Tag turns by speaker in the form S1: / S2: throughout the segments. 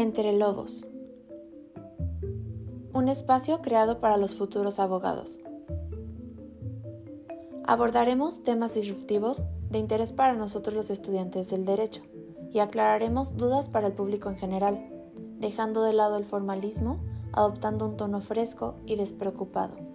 S1: Entre Lobos. Un espacio creado para los futuros abogados. Abordaremos temas disruptivos de interés para nosotros los estudiantes del derecho y aclararemos dudas para el público en general, dejando de lado el formalismo, adoptando un tono fresco y despreocupado.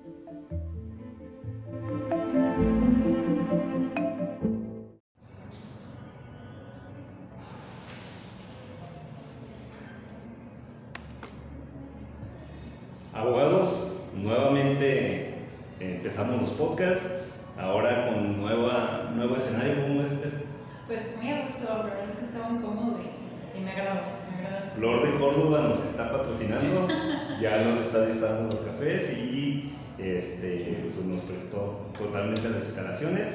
S2: Flor de Córdoba nos está patrocinando, ya nos está disparando los cafés y este, pues nos prestó totalmente las instalaciones.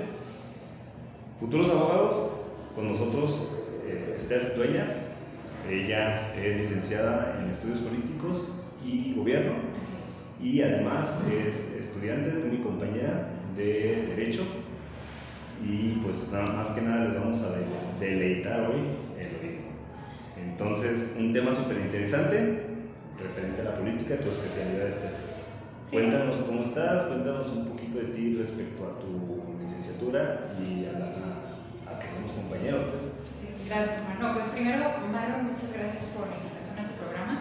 S2: Futuros abogados, con nosotros eh, Steph Dueñas, ella es licenciada en estudios políticos y gobierno y además es estudiante, es mi compañera de Derecho. Y pues nada más que nada les vamos a de- deleitar hoy. Entonces, un tema súper interesante referente a la política, tu especialidad es
S3: Sí.
S2: Cuéntanos cómo estás, cuéntanos un poquito de ti respecto a tu licenciatura y a, la, a que somos compañeros. Pues.
S3: Sí, gracias, Omar. No, pues primero, Omar, muchas gracias por la invitación a tu programa.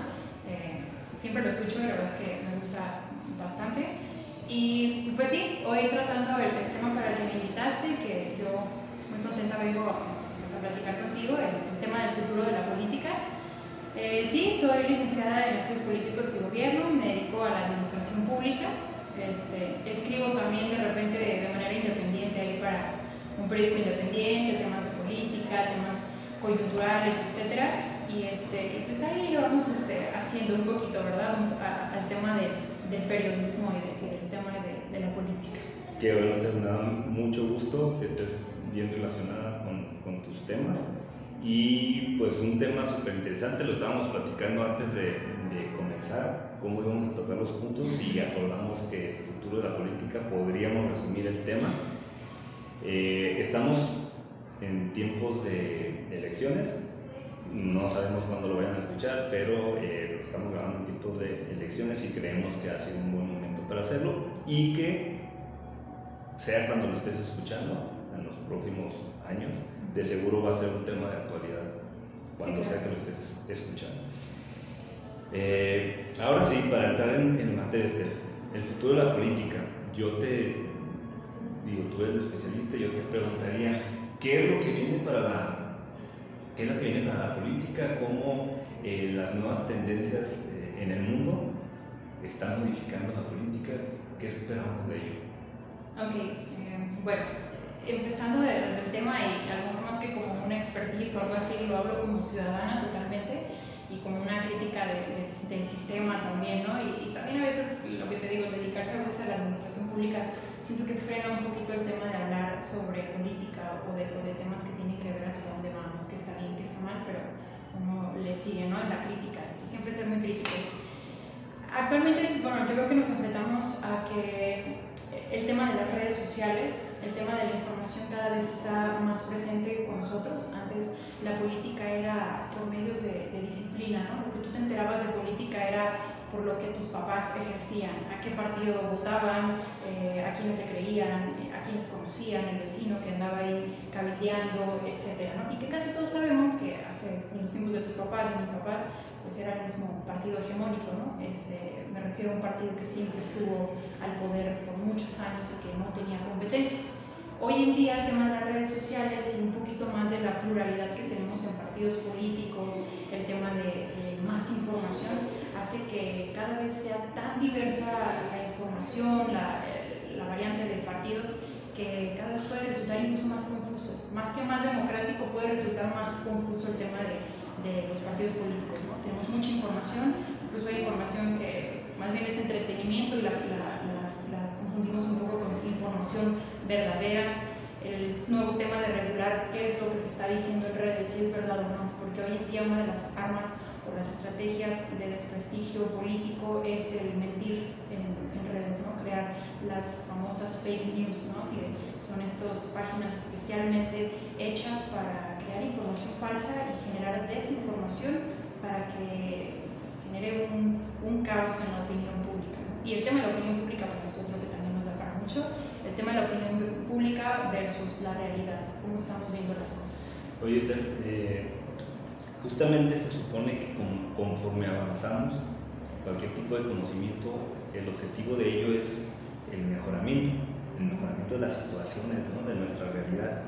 S3: Eh, siempre lo escucho y la verdad es que me gusta bastante. Y pues sí, hoy tratando el, el tema para el que me invitaste, que yo muy contenta vengo pues, a platicar contigo, el, el tema del futuro de la política. Eh, sí, soy licenciada en estudios políticos y gobierno, me dedico a la administración pública. Este, escribo también de repente de, de manera independiente ahí para un periódico independiente, temas de política, temas coyunturales, etcétera. Y, este, pues ahí lo vamos este, haciendo un poquito, ¿verdad? A- al tema de- del periodismo y, de- del tema de, de la política.
S2: Que bueno, Steph, me da mucho gusto que estés bien relacionada con, con tus temas. Y pues un tema súper interesante, lo estábamos platicando antes de, comenzar, cómo íbamos a tocar los puntos y acordamos que el futuro de la política podríamos resumir el tema. Eh, estamos en tiempos de elecciones, no sabemos cuándo lo vayan a escuchar, pero eh, estamos grabando en tiempos de elecciones y creemos que ha sido un buen momento para hacerlo y que sea cuando lo estés escuchando en los próximos años, de seguro va a ser un tema de actualidad cuando
S3: Sí,
S2: sea
S3: claro.
S2: que lo estés escuchando. Eh, ahora sí, para entrar en, en materia, Steph, el futuro de la política, yo te digo, tú eres especialista, yo te preguntaría, ¿qué es lo que viene para la, qué es lo que viene para la política? ¿Cómo eh, las nuevas tendencias eh, en el mundo están modificando la política? ¿Qué esperamos de ello?
S3: Ok, bueno, empezando de- desde el tema y a lo mejor más que como una expertise o algo así, lo hablo como ciudadana totalmente y como una crítica de- de- del sistema también, ¿no? Y, y también a veces, lo que te digo, dedicarse a veces a la administración pública, siento que frena un poquito el tema de hablar sobre política o de, o de temas que tienen que ver hacia dónde vamos, que está bien, que está mal, pero uno le sigue, ¿no? En la crítica, siempre ser muy crítico. Actualmente, bueno, yo creo que nos enfrentamos a que el tema de las redes sociales, el tema de la información cada vez está más presente con nosotros. Antes la política era por medios de, de disciplina, ¿no? Lo que tú te enterabas de política era por lo que tus papás ejercían, a qué partido votaban, eh, a quiénes le creían, eh, a quiénes conocían, el vecino que andaba ahí cabildeando, etc. ¿no? Y que casi todos sabemos que hace en los tiempos de tus papás, de mis papás, pues era el mismo partido ¿no? Este, me refiero a un partido que siempre estuvo al poder por muchos años y que no tenía competencia. Hoy en día el tema de las redes sociales y un poquito más de la pluralidad que tenemos en partidos políticos, el tema de, de más información, hace que cada vez sea tan diversa la información, la, la variante de partidos, que cada vez puede resultar incluso más confuso. Más que más democrático, puede resultar más confuso el tema de, de los partidos políticos. ¿no? Tenemos mucha información, incluso hay información que más bien es entretenimiento y la, la- la- la confundimos un poco con información verdadera. El nuevo tema de regular qué es lo que se está diciendo en redes, si es verdad o no, porque hoy en día una de las armas o las estrategias de desprestigio político es el mentir en, en redes, ¿no? crear las famosas fake news, ¿no? que son estas páginas especialmente hechas para crear información falsa y generar desinformación para que pues, genere un, caos en la opinión pública. Y el tema de la opinión pública, es otro que también nos da para mucho, el tema de la opinión pública versus la realidad, cómo estamos viendo las cosas.
S2: Oye, eh, justamente se supone que conforme avanzamos, cualquier tipo de conocimiento, el objetivo de ello es el mejoramiento, el mejoramiento de las situaciones, ¿no? de nuestra realidad.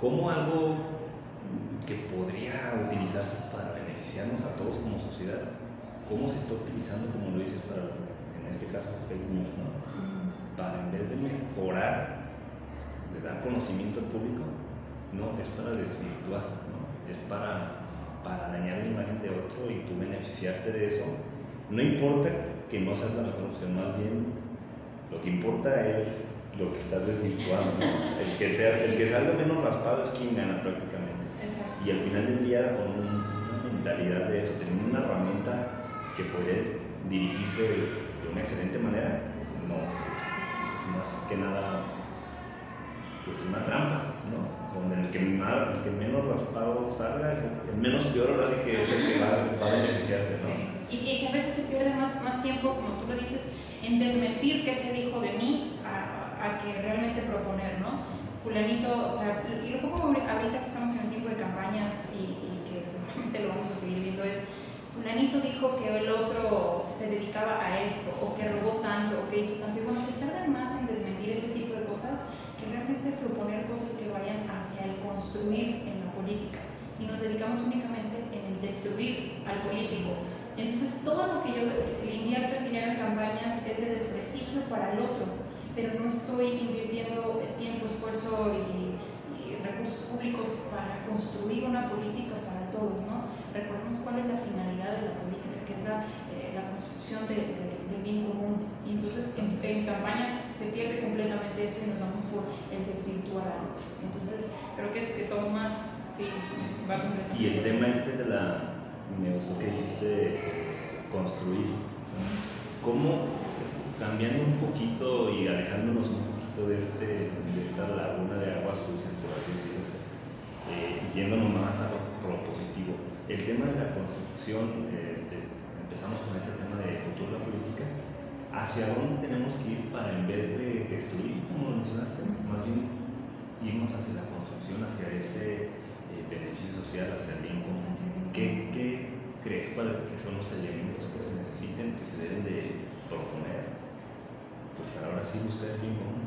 S2: ¿Cómo algo que podría utilizarse para beneficiarnos a todos como sociedad, cómo se está utilizando, como lo dices, para, en este caso, fake news, ¿no? Para en vez de mejorar, de dar conocimiento al público, no, es para desvirtuar, ¿no? Es para, para dañar la imagen de otro y tú beneficiarte de eso. No importa que no seas la mejor opción, más bien lo que importa es lo que estás desvirtuando, El que, sea, el que salga menos raspado es quien gana prácticamente y al final del día con una mentalidad de eso, teniendo una herramienta que puede dirigirse de una excelente manera, no, es, más que nada pues una trampa, ¿no? Donde el que, el que menos raspado salga, el menos peor ahora sí que es el que va, a beneficiarse, ¿no?
S3: Y, que a veces se pierde más, más tiempo, como tú lo dices, en desmentir qué se dijo de mí a, a que realmente proponer, ¿no? fulanito, o sea, y lo pongo ahorita que estamos en un tiempo de campañas y, que seguramente lo vamos a seguir viendo es, fulanito dijo que el otro se dedicaba a esto, o que robó tanto, o que hizo tanto, y bueno, se tardan más en desmentir ese tipo de cosas que realmente proponer cosas que vayan hacia el construir en la política, y nos dedicamos únicamente en el destruir al político. Entonces, todo lo que yo invierto en dinero en campañas es de desprestigio para el otro, pero no estoy invirtiendo tiempo, esfuerzo y, recursos públicos para construir una política todos, ¿no? Recordemos cuál es la finalidad de la política, que es la, eh, construcción del bien común. Y entonces en, campañas se pierde completamente eso y nos vamos por el desvirtuar al otro. Entonces creo que es que todo más, sí, va completamente.
S2: Y el tema este de la, me gustó que dijiste construir. ¿Cómo cambiando un poquito y alejándonos un poquito de, este, de esta laguna de aguas sucias, por así decirlo, eh, yéndonos más a lo propositivo. El tema de la construcción, eh, empezamos con ese tema de futuro de la política, ¿hacia dónde tenemos que ir para en vez de destruir, como lo mencionaste, más bien irnos hacia la construcción, hacia ese eh, beneficio social, hacia el bien común? ¿Qué, ¿Qué crees para que son los elementos que se necesiten, que se deben de proponer pues ahora sí buscar el bien común.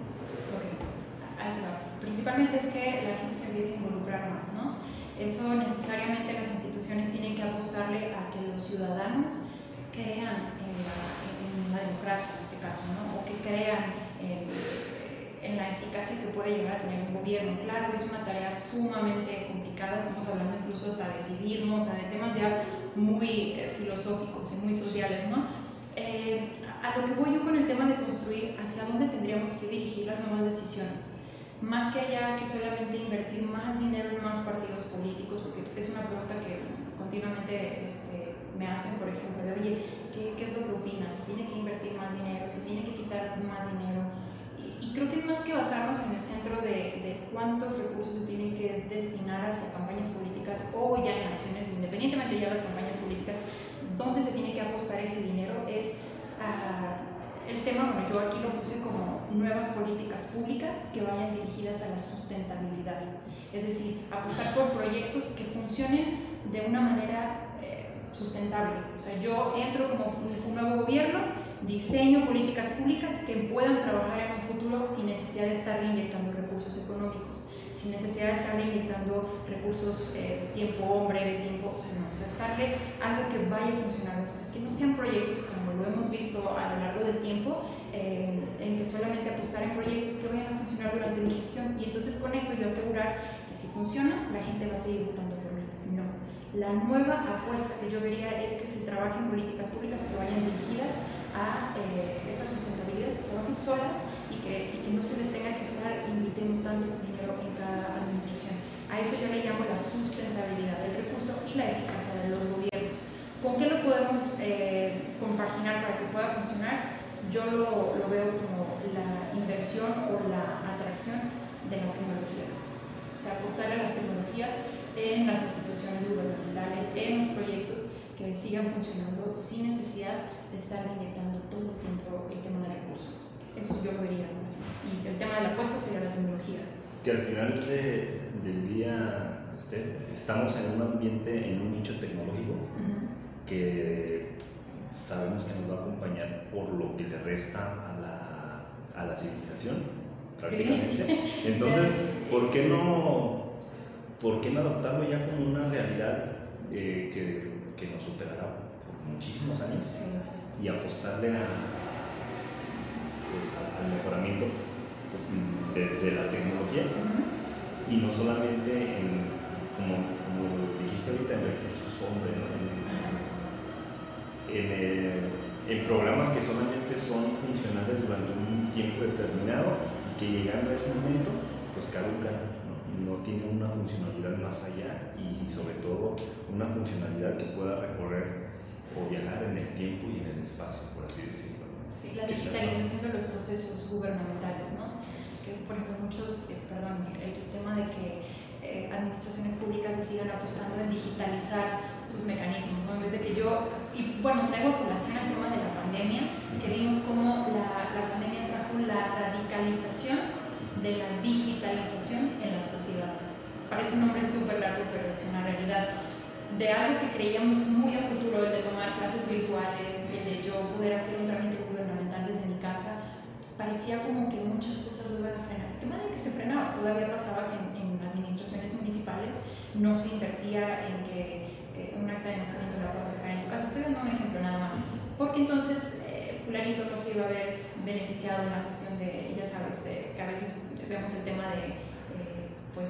S3: Principalmente es que la gente se empiece a involucrar más, ¿no? Eso necesariamente las instituciones tienen que apostarle a que los ciudadanos crean en la, democracia en este caso, ¿no? O que crean en, la eficacia que puede llegar a tener un gobierno. Claro que es una tarea sumamente complicada, estamos hablando incluso hasta de civismo, o sea, de temas ya muy eh, filosóficos y muy sociales, ¿no? Eh, a lo que voy yo con el tema de construir, hacia dónde tendríamos que dirigir las nuevas decisiones. Más que allá que solamente invertir más dinero en más partidos políticos, porque es una pregunta que continuamente este, me hacen, por ejemplo, de, oye, ¿qué, ¿qué, es lo que opinas? ¿Se tiene que invertir más dinero? ¿Se tiene que quitar más dinero? Y, creo que más que basarnos en el centro de, de, cuántos recursos se tienen que destinar hacia campañas políticas o ya en acciones, independientemente ya las campañas políticas, dónde se tiene que apostar ese dinero es el tema, bueno, yo aquí lo puse como nuevas políticas públicas que vayan dirigidas a la sustentabilidad, es decir, apostar por proyectos que funcionen de una manera eh, sustentable. O sea, yo entro como un, nuevo gobierno, diseño políticas públicas que puedan trabajar en un futuro sin necesidad de estar inyectando recursos económicos sin necesidad de estar inyectando recursos, eh, tiempo hombre, de tiempo, o sea, no, o sea, estarle algo que vaya a funcionar después, que no sean proyectos como lo hemos visto a lo largo del tiempo, eh, en que solamente apostar en proyectos que vayan a funcionar durante mi gestión y entonces con eso yo asegurar que si funciona, la gente va a seguir votando por mí. No. La nueva apuesta que yo vería es que se trabajen políticas públicas que vayan dirigidas a eh, esta sustentabilidad, que trabajen solas y que, y que no se les tenga que estar invirtiendo tanto administración. A eso yo le llamo la sustentabilidad del recurso y la eficacia de los gobiernos. ¿Con qué lo podemos eh, compaginar para que pueda funcionar? Yo lo, lo, veo como la inversión o la atracción de la tecnología. O sea, apostar a las tecnologías en las instituciones gubernamentales, en los proyectos que sigan funcionando sin necesidad de estar inyectando todo el tiempo el tema del recurso. Eso yo lo vería así. Y el tema de la apuesta sería la tecnología.
S2: Que al final del día este, estamos en un ambiente, en un nicho tecnológico que sabemos que nos va a acompañar por lo que le resta a la, a la civilización, prácticamente. Entonces, ¿por qué no ¿por qué no adoptarlo ya como una realidad eh, que, que, nos superará por muchísimos años y apostarle a, pues, al mejoramiento desde la tecnología y no solamente en, como, como dijiste ahorita, en recursos hombre, en, en, programas que solamente son funcionales durante un tiempo determinado y que llegando a ese momento, pues caducan no tiene una funcionalidad más allá y sobre todo una funcionalidad que pueda recorrer o viajar en el tiempo y en el espacio, por así decirlo.
S3: Sí, la digitalización de los procesos gubernamentales, ¿no? Que, por ejemplo, muchos, eh, perdón, el, tema de que eh, administraciones públicas sigan apostando en digitalizar sus mecanismos, ¿no? En vez de que yo, y bueno, traigo a colación el tema de la pandemia, que vimos cómo la, la pandemia trajo la radicalización de la digitalización en la sociedad. Parece un nombre súper largo, pero es una realidad. De algo que creíamos muy a futuro, el de tomar clases virtuales, el de yo poder hacer un trámite desde mi casa, parecía como que muchas cosas lo iban a frenar. ¿Qué más de que se frenaba? Todavía pasaba que en, administraciones municipales no se invertía en que eh, un acta de nacimiento la puedas sacar en tu casa. Estoy dando un ejemplo nada más. Porque entonces eh, fulanito no se iba a ver beneficiado en la cuestión de, ya sabes, eh, que a veces vemos el tema de, eh, pues,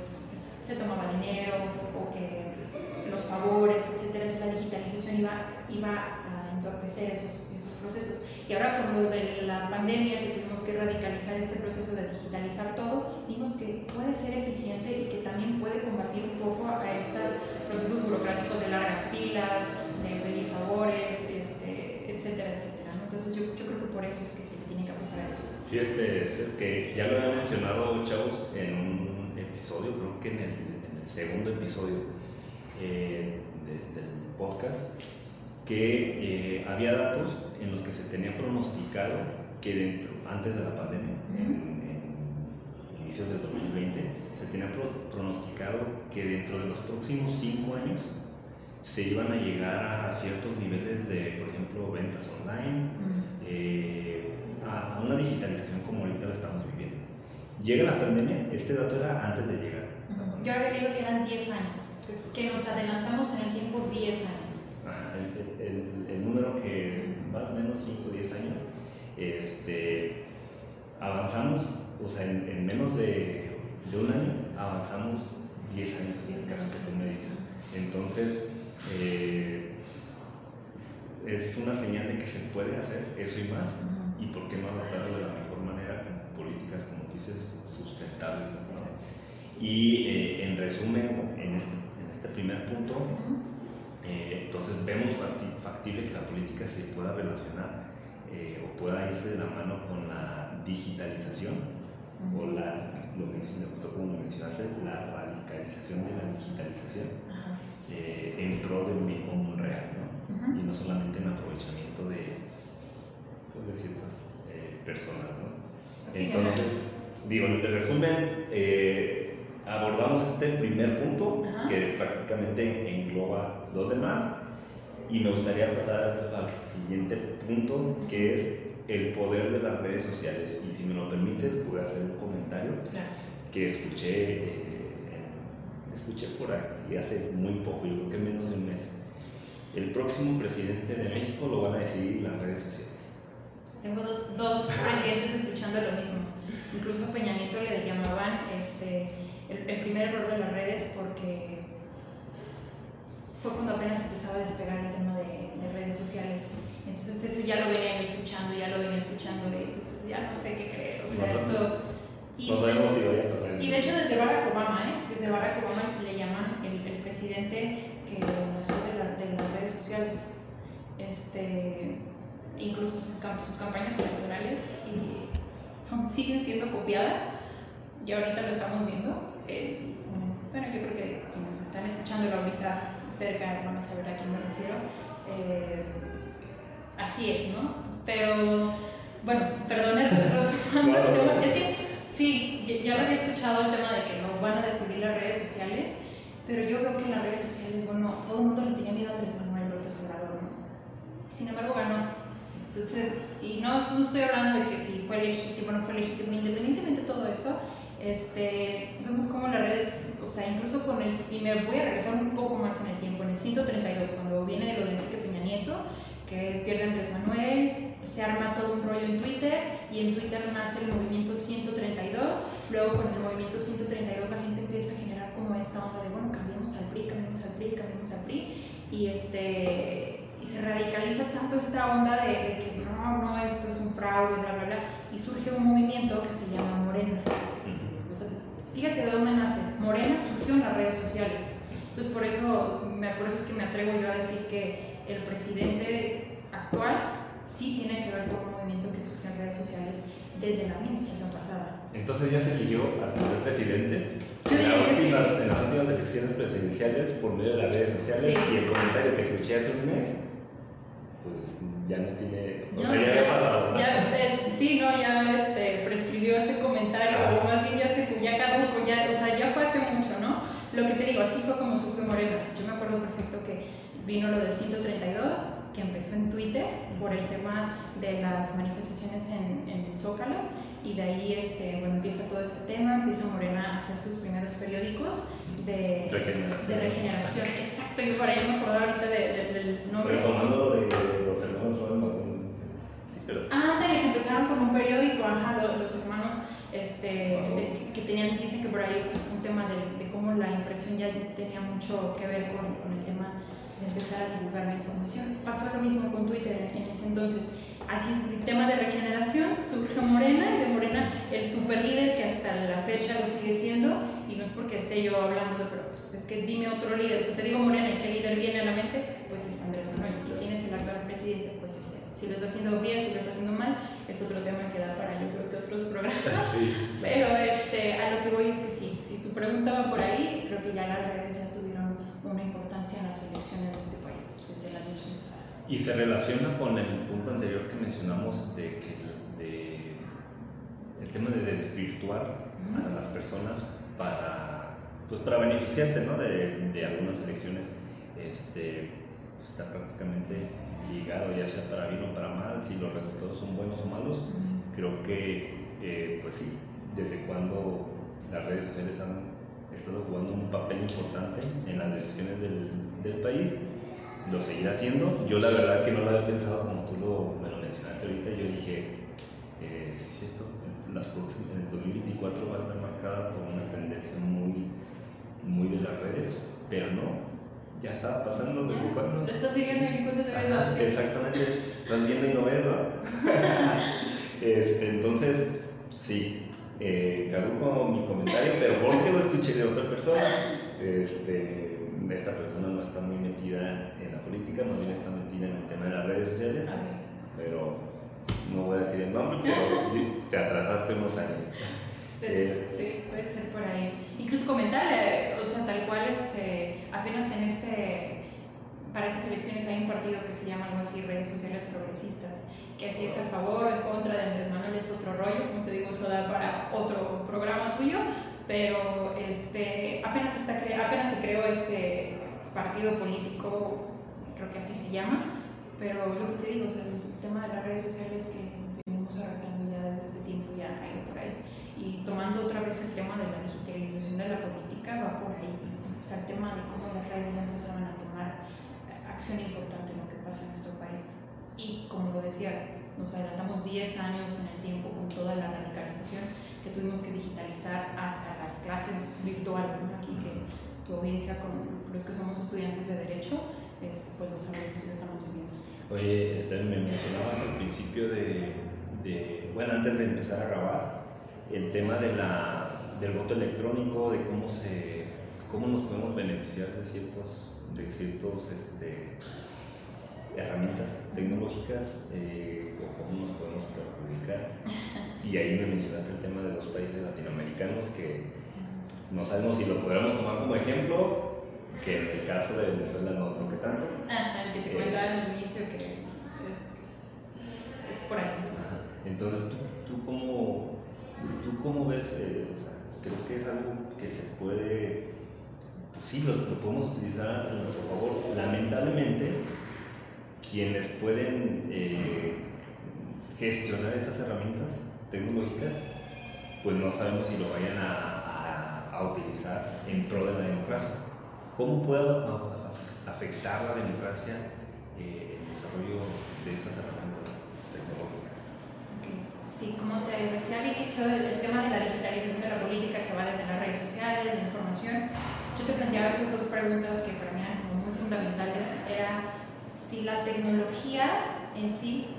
S3: se tomaba dinero o que los favores, etcétera, entonces la digitalización iba, iba a entorpecer esos, esos procesos. Y ahora con lo de la pandemia, que tuvimos que radicalizar este proceso de digitalizar todo, vimos que puede ser eficiente y que también puede combatir un poco a estos procesos burocráticos de largas filas, de pedir favores, este, etcétera, etcétera. Entonces yo, yo creo que por eso es que se tiene que apostar a eso.
S2: Fíjate, que ya lo había mencionado, chavos, en un episodio, creo que en el, segundo episodio eh, del podcast, que eh, había datos en los que se tenía pronosticado que dentro, antes de la pandemia, en, inicios del 2020, se tenía pronosticado que dentro de los próximos cinco años se iban a llegar a ciertos niveles de, por ejemplo, ventas online, a, una digitalización como ahorita la estamos viviendo. Llega la pandemia, este dato era antes de llegar.
S3: Yo había leído que eran 10 años, que nos adelantamos en el tiempo 10 años.
S2: El, el, número que más o menos 5 o 10 años, este, avanzamos, o sea, en, menos de, de, un año avanzamos 10 años en el caso que medicina. Entonces, eh, es una señal de que se puede hacer eso y más y por qué no adaptarlo de la mejor manera con políticas, como dices, sustentables. Y eh, en resumen, en este, en este primer punto, eh, entonces vemos factible que la política se pueda relacionar eh, o pueda irse de la mano con la digitalización o la, lo que me gustó como lo mencionaste, la radicalización de la digitalización en pro de un bien común real, ¿no? y no solamente en aprovechamiento de, de ciertas eh, personas. ¿no? Entonces, digo, en resumen, eh, abordamos este primer punto que prácticamente engloba los demás y me gustaría pasar al siguiente punto que es el poder de las redes sociales y si me lo permites voy a hacer un comentario que escuché eh, escuché por aquí hace muy poco, yo creo que menos de un mes. El próximo presidente de México lo van a decidir las redes sociales.
S3: Tengo dos, dos presidentes escuchando lo mismo. Incluso a Peña Nieto le llamaban este, el, primer error de las redes porque fue cuando apenas empezaba a despegar el tema de, redes sociales. Entonces eso ya lo venía escuchando, ya lo venía escuchando y entonces ya no sé qué creer. O sea, esto...
S2: Y, no sabemos si vaya a pasar.
S3: Y de hecho desde Barack Obama, ¿eh? Desde Barack Obama le llaman el, el presidente que nació de, de las redes sociales. Este, incluso sus, sus campañas electorales y son, siguen siendo copiadas y ahorita lo estamos viendo. Eh, cerca van a saber a quién me refiero. Eh, así es, ¿no? Pero, bueno, perdón, es que sí, ya, lo había escuchado el tema de que no van a decidir las redes sociales, pero yo veo que en las redes sociales, bueno, todo el mundo le tenía miedo a Andrés Manuel López Obrador, ¿no? Sin embargo, ganó. Entonces, y no, no estoy hablando de que si fue legítimo o no fue legítimo, independientemente de todo eso, este, vemos como las redes, o sea, incluso con el, y voy a regresar un poco más en el tiempo, en el 132, cuando viene lo de Enrique Peña Nieto, que pierde Andrés Manuel, se arma todo un rollo en Twitter y en Twitter nace el movimiento 132, luego con el movimiento 132 la gente empieza a generar como esta onda de, bueno, cambiamos al PRI, cambiamos al PRI, cambiamos al PRI, y, este, y se radicaliza tanto esta onda de, de que no, no, esto es un fraude, bla, bla, bla, y surge un movimiento que se llama Morena fíjate de dónde nace. Morena surgió en las redes sociales. Entonces, por eso, por eso es que me atrevo yo a decir que el presidente actual sí tiene que ver con un movimiento que surgió en redes sociales desde la administración pasada.
S2: Entonces ya se eligió al primer presidente en, las últimas, en las últimas elecciones presidenciales por medio de las redes sociales y el comentario que escuché hace un mes pues ya no tiene, o sea, ya había pasado.
S3: Ya, sí, no, ya este, prescribió ese comentario, o más bien ya se ya caduco, ya, o sea, ya fue hace mucho, ¿no? Lo que te digo, así fue como surgió Moreno. Yo me acuerdo perfecto que vino lo del 132, que empezó en Twitter por el tema de las manifestaciones en, en el Zócalo, y de ahí este, bueno, empieza todo este tema, empieza Morena a hacer sus primeros periódicos de
S2: regeneración.
S3: De regeneración. Exacto, y por ahí me acuerdo ahorita de, del nombre.
S2: De los hermanos sí, pero...
S3: Ah, de que empezaron con un periódico, ajá, los, hermanos este, que, tenían, dicen que por ahí un tema de, de, cómo la impresión ya tenía mucho que ver con, con, el tema de empezar a divulgar la información. Pasó lo mismo con Twitter en, en ese entonces Así el tema de regeneración, surge Morena y de Morena el super líder que hasta la fecha lo sigue siendo y no es porque esté yo hablando de, pero pues es que dime otro líder, o sea, te digo Morena y qué líder viene a la mente, pues es Andrés Manuel. ¿Y quién es el actual presidente? Pues es él. Si lo está haciendo bien, si lo está haciendo mal, es otro tema que da para yo creo que otros programas. Pero este, a lo que voy es que sí, si tu pregunta va por ahí, creo que ya las redes ya tuvieron una importancia en las elecciones de este país, desde la elección
S2: y se relaciona con el punto anterior que mencionamos de que el tema de desvirtuar a las personas para, pues para beneficiarse ¿no? de, de, algunas elecciones este, pues está prácticamente ligado ya sea para bien o para mal, si los resultados son buenos o malos. Creo que, eh, pues sí, desde cuando las redes sociales han estado jugando un papel importante en las decisiones del, del país lo seguirá haciendo. Yo la verdad que no lo había pensado como tú lo, me lo mencionaste ahorita, yo dije, eh, sí es cierto, las en el 2024 va a estar marcada por una tendencia muy, muy de las redes, pero no, ya estaba pasando
S3: de. Lo estás siguiendo en cuenta de
S2: Exactamente, estás viendo y no ves, ¿no? este, entonces, sí, eh, caduco mi comentario, pero porque lo escuché de otra persona, este, esta persona no está muy metida en la política, más bien está metida en el tema de las redes sociales, pero no voy a decir el nombre, pero te atrasaste unos años.
S3: Pues, eh, sí, puede ser por ahí. Incluso comentarle, o sea, tal cual, este, apenas en este, para estas elecciones hay un partido que se llama algo así, redes sociales progresistas, que si es a favor o en contra de Andrés Manuel es otro rollo, como te digo, eso da para otro programa tuyo, pero este, apenas, está apenas se creó este partido político, creo que así se llama, pero lo que te digo, o sea, el tema de las redes sociales que venimos arrastrando ya desde ese tiempo ya ha ido por ahí. Y tomando otra vez el tema de la digitalización de la política, va por ahí. Sea, el tema de cómo las redes ya empezaban a tomar acción importante en lo que pasa en nuestro país. Y como lo decías, nos adelantamos 10 años en el tiempo con toda la radicalización que tuvimos que digitalizar hasta las clases virtuales, aquí que tu audiencia con los que somos estudiantes de Derecho, este, pues lo sabemos y lo estamos viviendo.
S2: Oye, me mencionabas al principio de, de, bueno, antes de empezar a grabar, el tema de la, del voto electrónico, de cómo, se, cómo nos podemos beneficiar de ciertos, de ciertos este, herramientas tecnológicas eh, o cómo nos podemos perjudicar. Y ahí me mencionaste el tema de los países latinoamericanos que no sabemos si lo podríamos tomar como ejemplo, que en el caso de Venezuela no creo que tanto.
S3: Ah, el que te comentaba al inicio que es, es por ahí.
S2: Entonces, ¿tú, tú, cómo, tú cómo ves, eh, o sea, creo que es algo que se puede, sí, lo, lo podemos utilizar a nuestro favor. Lamentablemente, quienes pueden eh, gestionar esas herramientas tecnológicas, pues no sabemos si lo vayan a, a, a utilizar en pro de la democracia. ¿Cómo puede afectar la democracia eh, el desarrollo de estas herramientas tecnológicas?
S3: Sí, como te decía al inicio, el, el, tema de la digitalización de la política que va desde las redes sociales, la información, yo te planteaba estas dos preguntas que para mí eran como muy fundamentales. Era si la tecnología en sí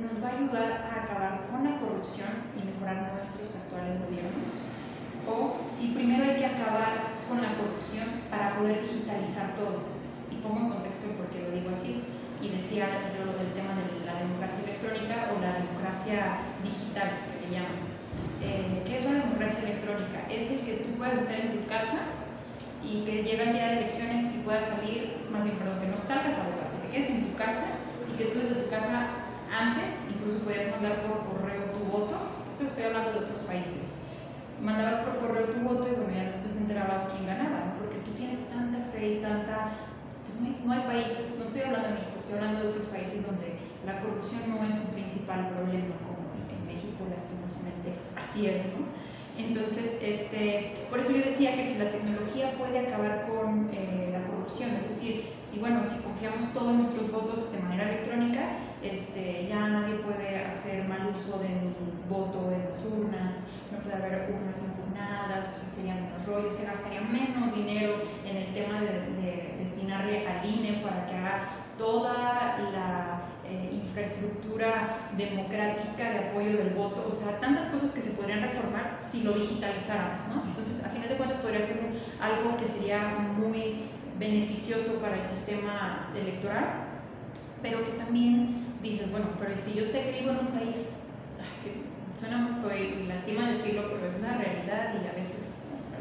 S3: nos va a ayudar a acabar con la corrupción y mejorar nuestros actuales gobiernos, o si primero hay que acabar con la corrupción para poder digitalizar todo. Y pongo en contexto el por qué lo digo así. Y decía yo lo del tema de la democracia electrónica o la democracia digital, que le llaman. Eh, ¿Qué es la democracia electrónica? Es el que tú puedes estar en tu casa y que llegue día de elecciones y puedas salir, más bien, perdón, que no salgas a votar, que te quedes en tu casa y que tú desde tu casa antes incluso podías mandar por correo tu voto, eso estoy hablando de otros países. Mandabas por correo tu voto y bueno, ya después te enterabas quién ganaba, porque tú tienes tanta fe y tanta... Pues no hay, no hay países, no estoy hablando de México, estoy hablando de otros países donde la corrupción no es un principal problema, como en México lastimosamente así es, ¿no? Entonces, este, por eso yo decía que si la tecnología puede acabar con eh, la corrupción, es decir, si bueno, si confiamos todos nuestros votos de manera electrónica, este, ya nadie puede hacer mal uso del voto en las urnas, no puede haber urnas impugnadas, o sea, serían menos rollos, se gastaría menos dinero en el tema de, de destinarle al INE para que haga toda la eh, infraestructura democrática de apoyo del voto, o sea, tantas cosas que se podrían reformar si lo digitalizáramos, ¿no? Entonces, a final de cuentas, podría ser algo que sería muy beneficioso para el sistema electoral, pero que también dices, bueno, pero si yo sé que vivo en un país que suena muy feo y lastima decirlo, pero es una realidad y a veces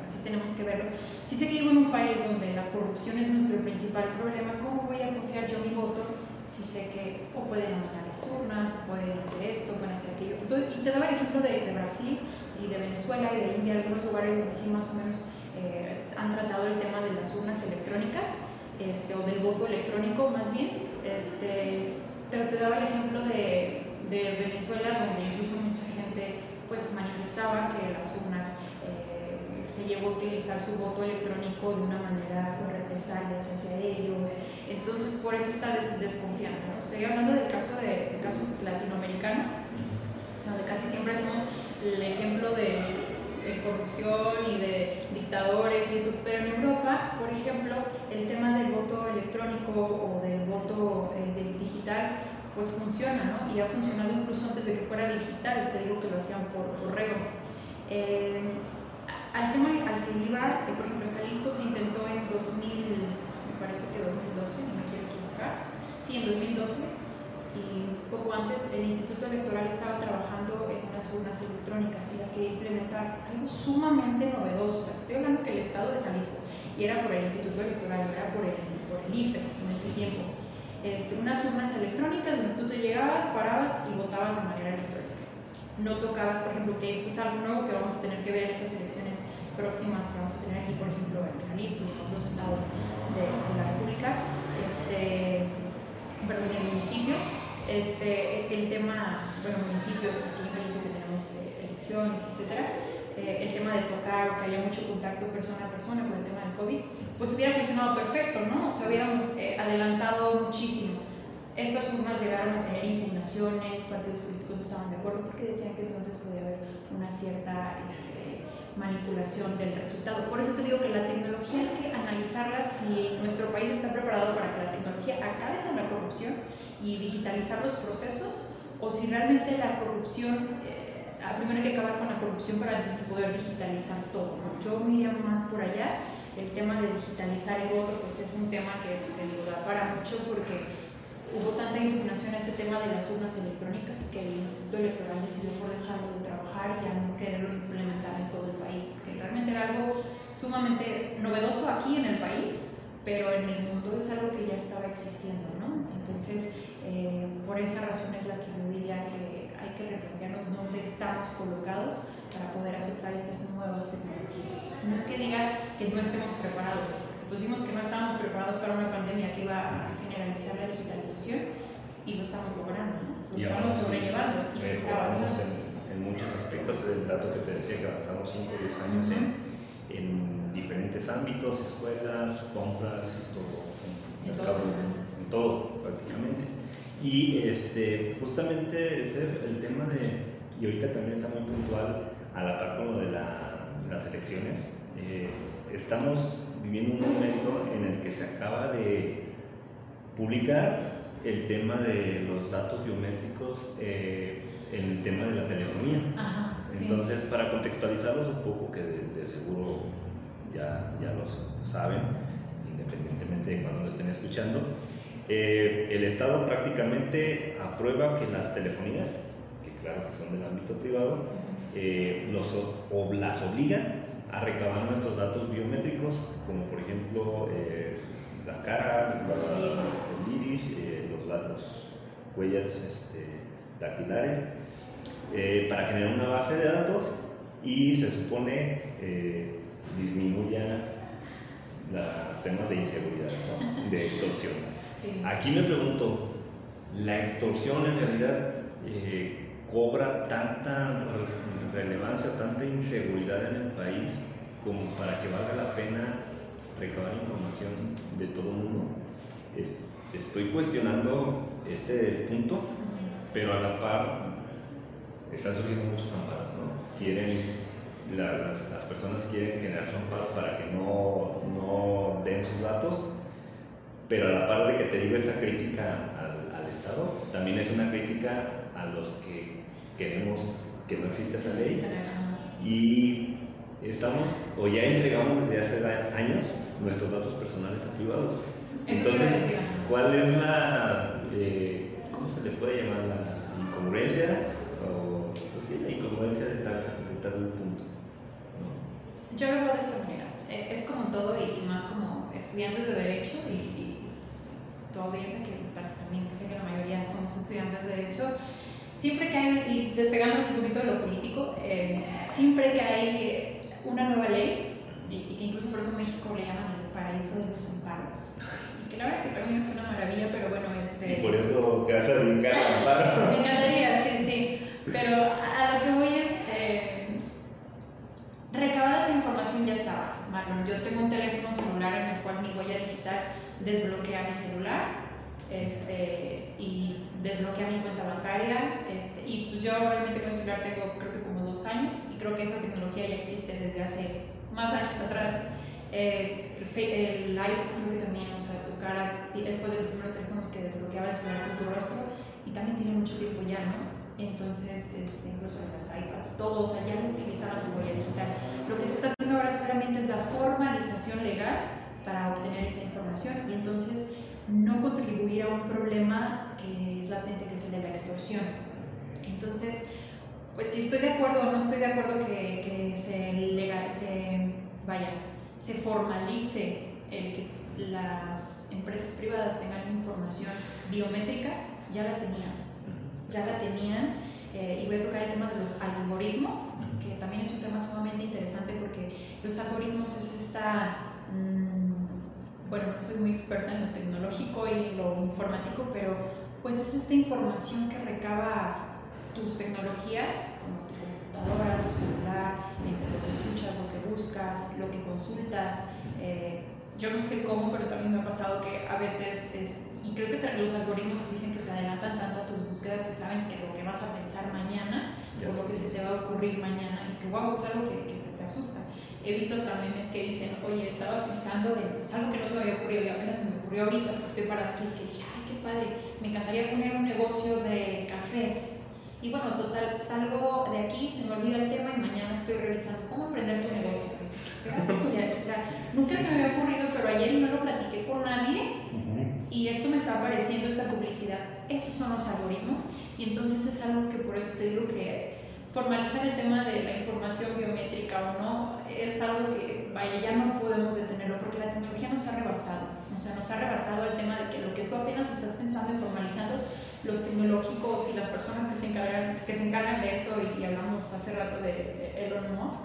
S3: así tenemos que verlo. Si sé que vivo en un país donde la corrupción es nuestro principal problema, ¿cómo voy a confiar yo mi voto si sé que o pueden amagar las urnas, o pueden hacer esto, pueden hacer aquello. y te daba el ejemplo de, de, Brasil y de Venezuela y de India, algunos lugares donde sí más o menos eh, han tratado el tema de las urnas electrónicas, este, o del voto electrónico más bien, este, pero te daba el ejemplo de, de Venezuela, donde incluso mucha gente pues manifestaba que las urnas eh, se llegó a utilizar su voto electrónico de una manera con represalias hacia ellos. Entonces, por eso está des desconfianza. ¿no? Estoy hablando del caso de, de, casos latinoamericanos, donde casi siempre hacemos el ejemplo de, de, corrupción y de dictadores y eso, pero en Europa, por ejemplo, el tema del voto electrónico o del voto eh, del digital pues funciona, ¿no? Y ha funcionado incluso antes de que fuera digital, te digo que lo hacían por correo. Eh, al tema al que iba, por ejemplo, en Jalisco se intentó en 2000, me parece que 2012, no me quiero equivocar, sí, en 2012, y poco antes el Instituto Electoral estaba trabajando en unas urnas electrónicas y las quería implementar, algo sumamente novedoso, o sea, estoy hablando que el Estado de Jalisco, y era por el Instituto Electoral, era por el, por el IFE en ese tiempo, este, unas urnas electrónicas donde tú te llegabas, parabas y votabas de manera no tocabas, por ejemplo, que esto es algo nuevo que vamos a tener que ver en estas elecciones próximas que vamos a tener aquí, por ejemplo, en Jalisco en otros estados de, la República, este, perdón, en municipios, este, el tema, bueno, municipios, aquí en Jalisco que tenemos eh, elecciones, etcétera, eh, el tema de tocar que haya mucho contacto persona a persona por el tema del COVID, pues hubiera funcionado perfecto, ¿no? O sea, hubiéramos eh, adelantado muchísimo. Estas urnas llegaron a tener impugnaciones, partidos políticos estaban de acuerdo porque decían que entonces podía haber una cierta este, manipulación del resultado. Por eso te digo que la tecnología hay que analizarla si nuestro país está preparado para que la tecnología acabe con la corrupción y digitalizar los procesos o si realmente la corrupción, eh, primero hay que acabar con la corrupción para poder digitalizar todo. ¿no? Yo me más por allá. El tema de digitalizar el voto pues es un tema que te digo, da para mucho porque hubo tanta impugnación a ese tema de las urnas electrónicas que el Instituto Electoral decidió por dejarlo de trabajar y a no quererlo implementar en todo el país, porque realmente era algo sumamente novedoso aquí en el país, pero en el mundo es algo que ya estaba existiendo, ¿no? Entonces, eh, por esa razón es la que yo diría que hay que replantearnos dónde estamos colocados para poder aceptar estas nuevas tecnologías. No es que diga que no estemos preparados, pues vimos que no estábamos preparados para una pandemia que iba a generalizar la digitalización y lo estamos logrando, ¿no? lo estamos sobrellevando y se está avanzando.
S2: En, muchos aspectos, el dato que te decía que avanzamos 5 o 10 años en, en, diferentes ámbitos, escuelas, compras, todo, en, en, todo. en todo prácticamente. Y este, justamente este, el tema de, y ahorita también está muy puntual a la par con lo de la, las elecciones, eh, estamos viviendo un momento en el que se acaba de publicar el tema de los datos biométricos eh, en el tema de la telefonía. Entonces, para contextualizarlos un poco, que de, seguro ya, ya lo saben, independientemente de cuando lo estén escuchando, eh, el Estado prácticamente aprueba que las telefonías, que claro que son del ámbito privado, eh, los, o las obliga a recabar nuestros datos biométricos, como por ejemplo eh, la cara, el iris, eh, los datos, huellas este, dactilares, para generar una base de datos y se supone disminuya los temas de inseguridad, de extorsión. Aquí me pregunto, ¿la extorsión en realidad cobra tanta relevancia, tanta inseguridad en el país como para que valga la pena recabar información de todo el mundo. estoy cuestionando este punto, pero a la par están surgiendo muchos amparos, ¿no? Quieren, las, las, personas quieren generar su amparo para que no, no, den sus datos, pero a la par de que te digo esta crítica al, al Estado, también es una crítica a los que queremos que no existe esa ley y estamos o ya entregamos desde hace años nuestros datos personales a privados. Entonces, ¿cuál es la, eh, cómo se le puede llamar la incongruencia o pues sí, la incongruencia de tal, de tal punto?
S3: Yo lo veo de esta manera. E, es como todo y más como estudiantes de derecho y, y tu audiencia que también sé que la mayoría somos estudiantes de derecho siempre que hay, y despegándonos un poquito de lo político, eh, siempre que hay una nueva ley, y, que incluso por eso México le llaman el paraíso de los amparos, que la verdad que también es una maravilla, pero bueno, este...
S2: Y por eso te vas a dedicar amparo.
S3: Me encantaría, sí, sí, pero a lo que voy es, eh, recabada esa información ya estaba, Marlon, yo tengo un teléfono celular en el cual mi huella digital desbloquea mi celular, este, y desbloquea mi cuenta bancaria. Este, y pues yo realmente con el celular tengo creo que como dos años y creo que esa tecnología ya existe desde hace más años atrás. Eh, el, iPhone creo que también, o sea, tu cara, fue de los primeros teléfonos que desbloqueaba el celular con tu rostro y también tiene mucho tiempo ya, ¿no? Entonces, este, incluso en las iPads, todos, o sea, ya no utilizaban tu huella digital. Lo que se está haciendo ahora solamente es la formalización legal para obtener esa información y entonces no contribuir a un problema que es latente, que es el de la extorsión. Entonces, pues si estoy de acuerdo o no estoy de acuerdo que, que se, legal, se, vaya, se formalice el que las empresas privadas tengan información biométrica, ya la tenían, ya la tenían. Eh, y voy a tocar el tema de los algoritmos, que también es un tema sumamente interesante porque los algoritmos es esta... Mm, bueno, no soy muy experta en lo tecnológico y lo informático, pero pues es esta información que recaba tus tecnologías, como tu computadora, tu celular, entre lo que escuchas, lo que buscas, lo que consultas. Eh, yo no sé cómo, pero también me ha pasado que a veces, es, y creo que los algoritmos dicen que se adelantan tanto a tus búsquedas que saben que lo que vas a pensar mañana o lo que se te va a ocurrir mañana y que wow, es algo que, que te asusta. He visto hasta memes que dicen, oye, estaba pensando en pues, algo que no se me había ocurrido y apenas se me ocurrió ahorita porque estoy para aquí, que dije, ay, qué padre, me encantaría poner un negocio de cafés. Y bueno, total, salgo de aquí, se me olvida el tema y mañana estoy revisando cómo emprender tu negocio. O sea, o sea, nunca se me había ocurrido, pero ayer no lo platiqué con nadie y esto me está apareciendo, esta publicidad. Esos son los algoritmos y entonces es algo que por eso te digo que formalizar el tema de la información biométrica o no es algo que, vaya, ya no podemos detenerlo porque la tecnología nos ha rebasado. O sea, nos ha rebasado el tema de que lo que tú apenas estás pensando y formalizando, los tecnológicos y las personas que se encargan, que se encargan de eso, y, hablamos hace rato de Elon Musk,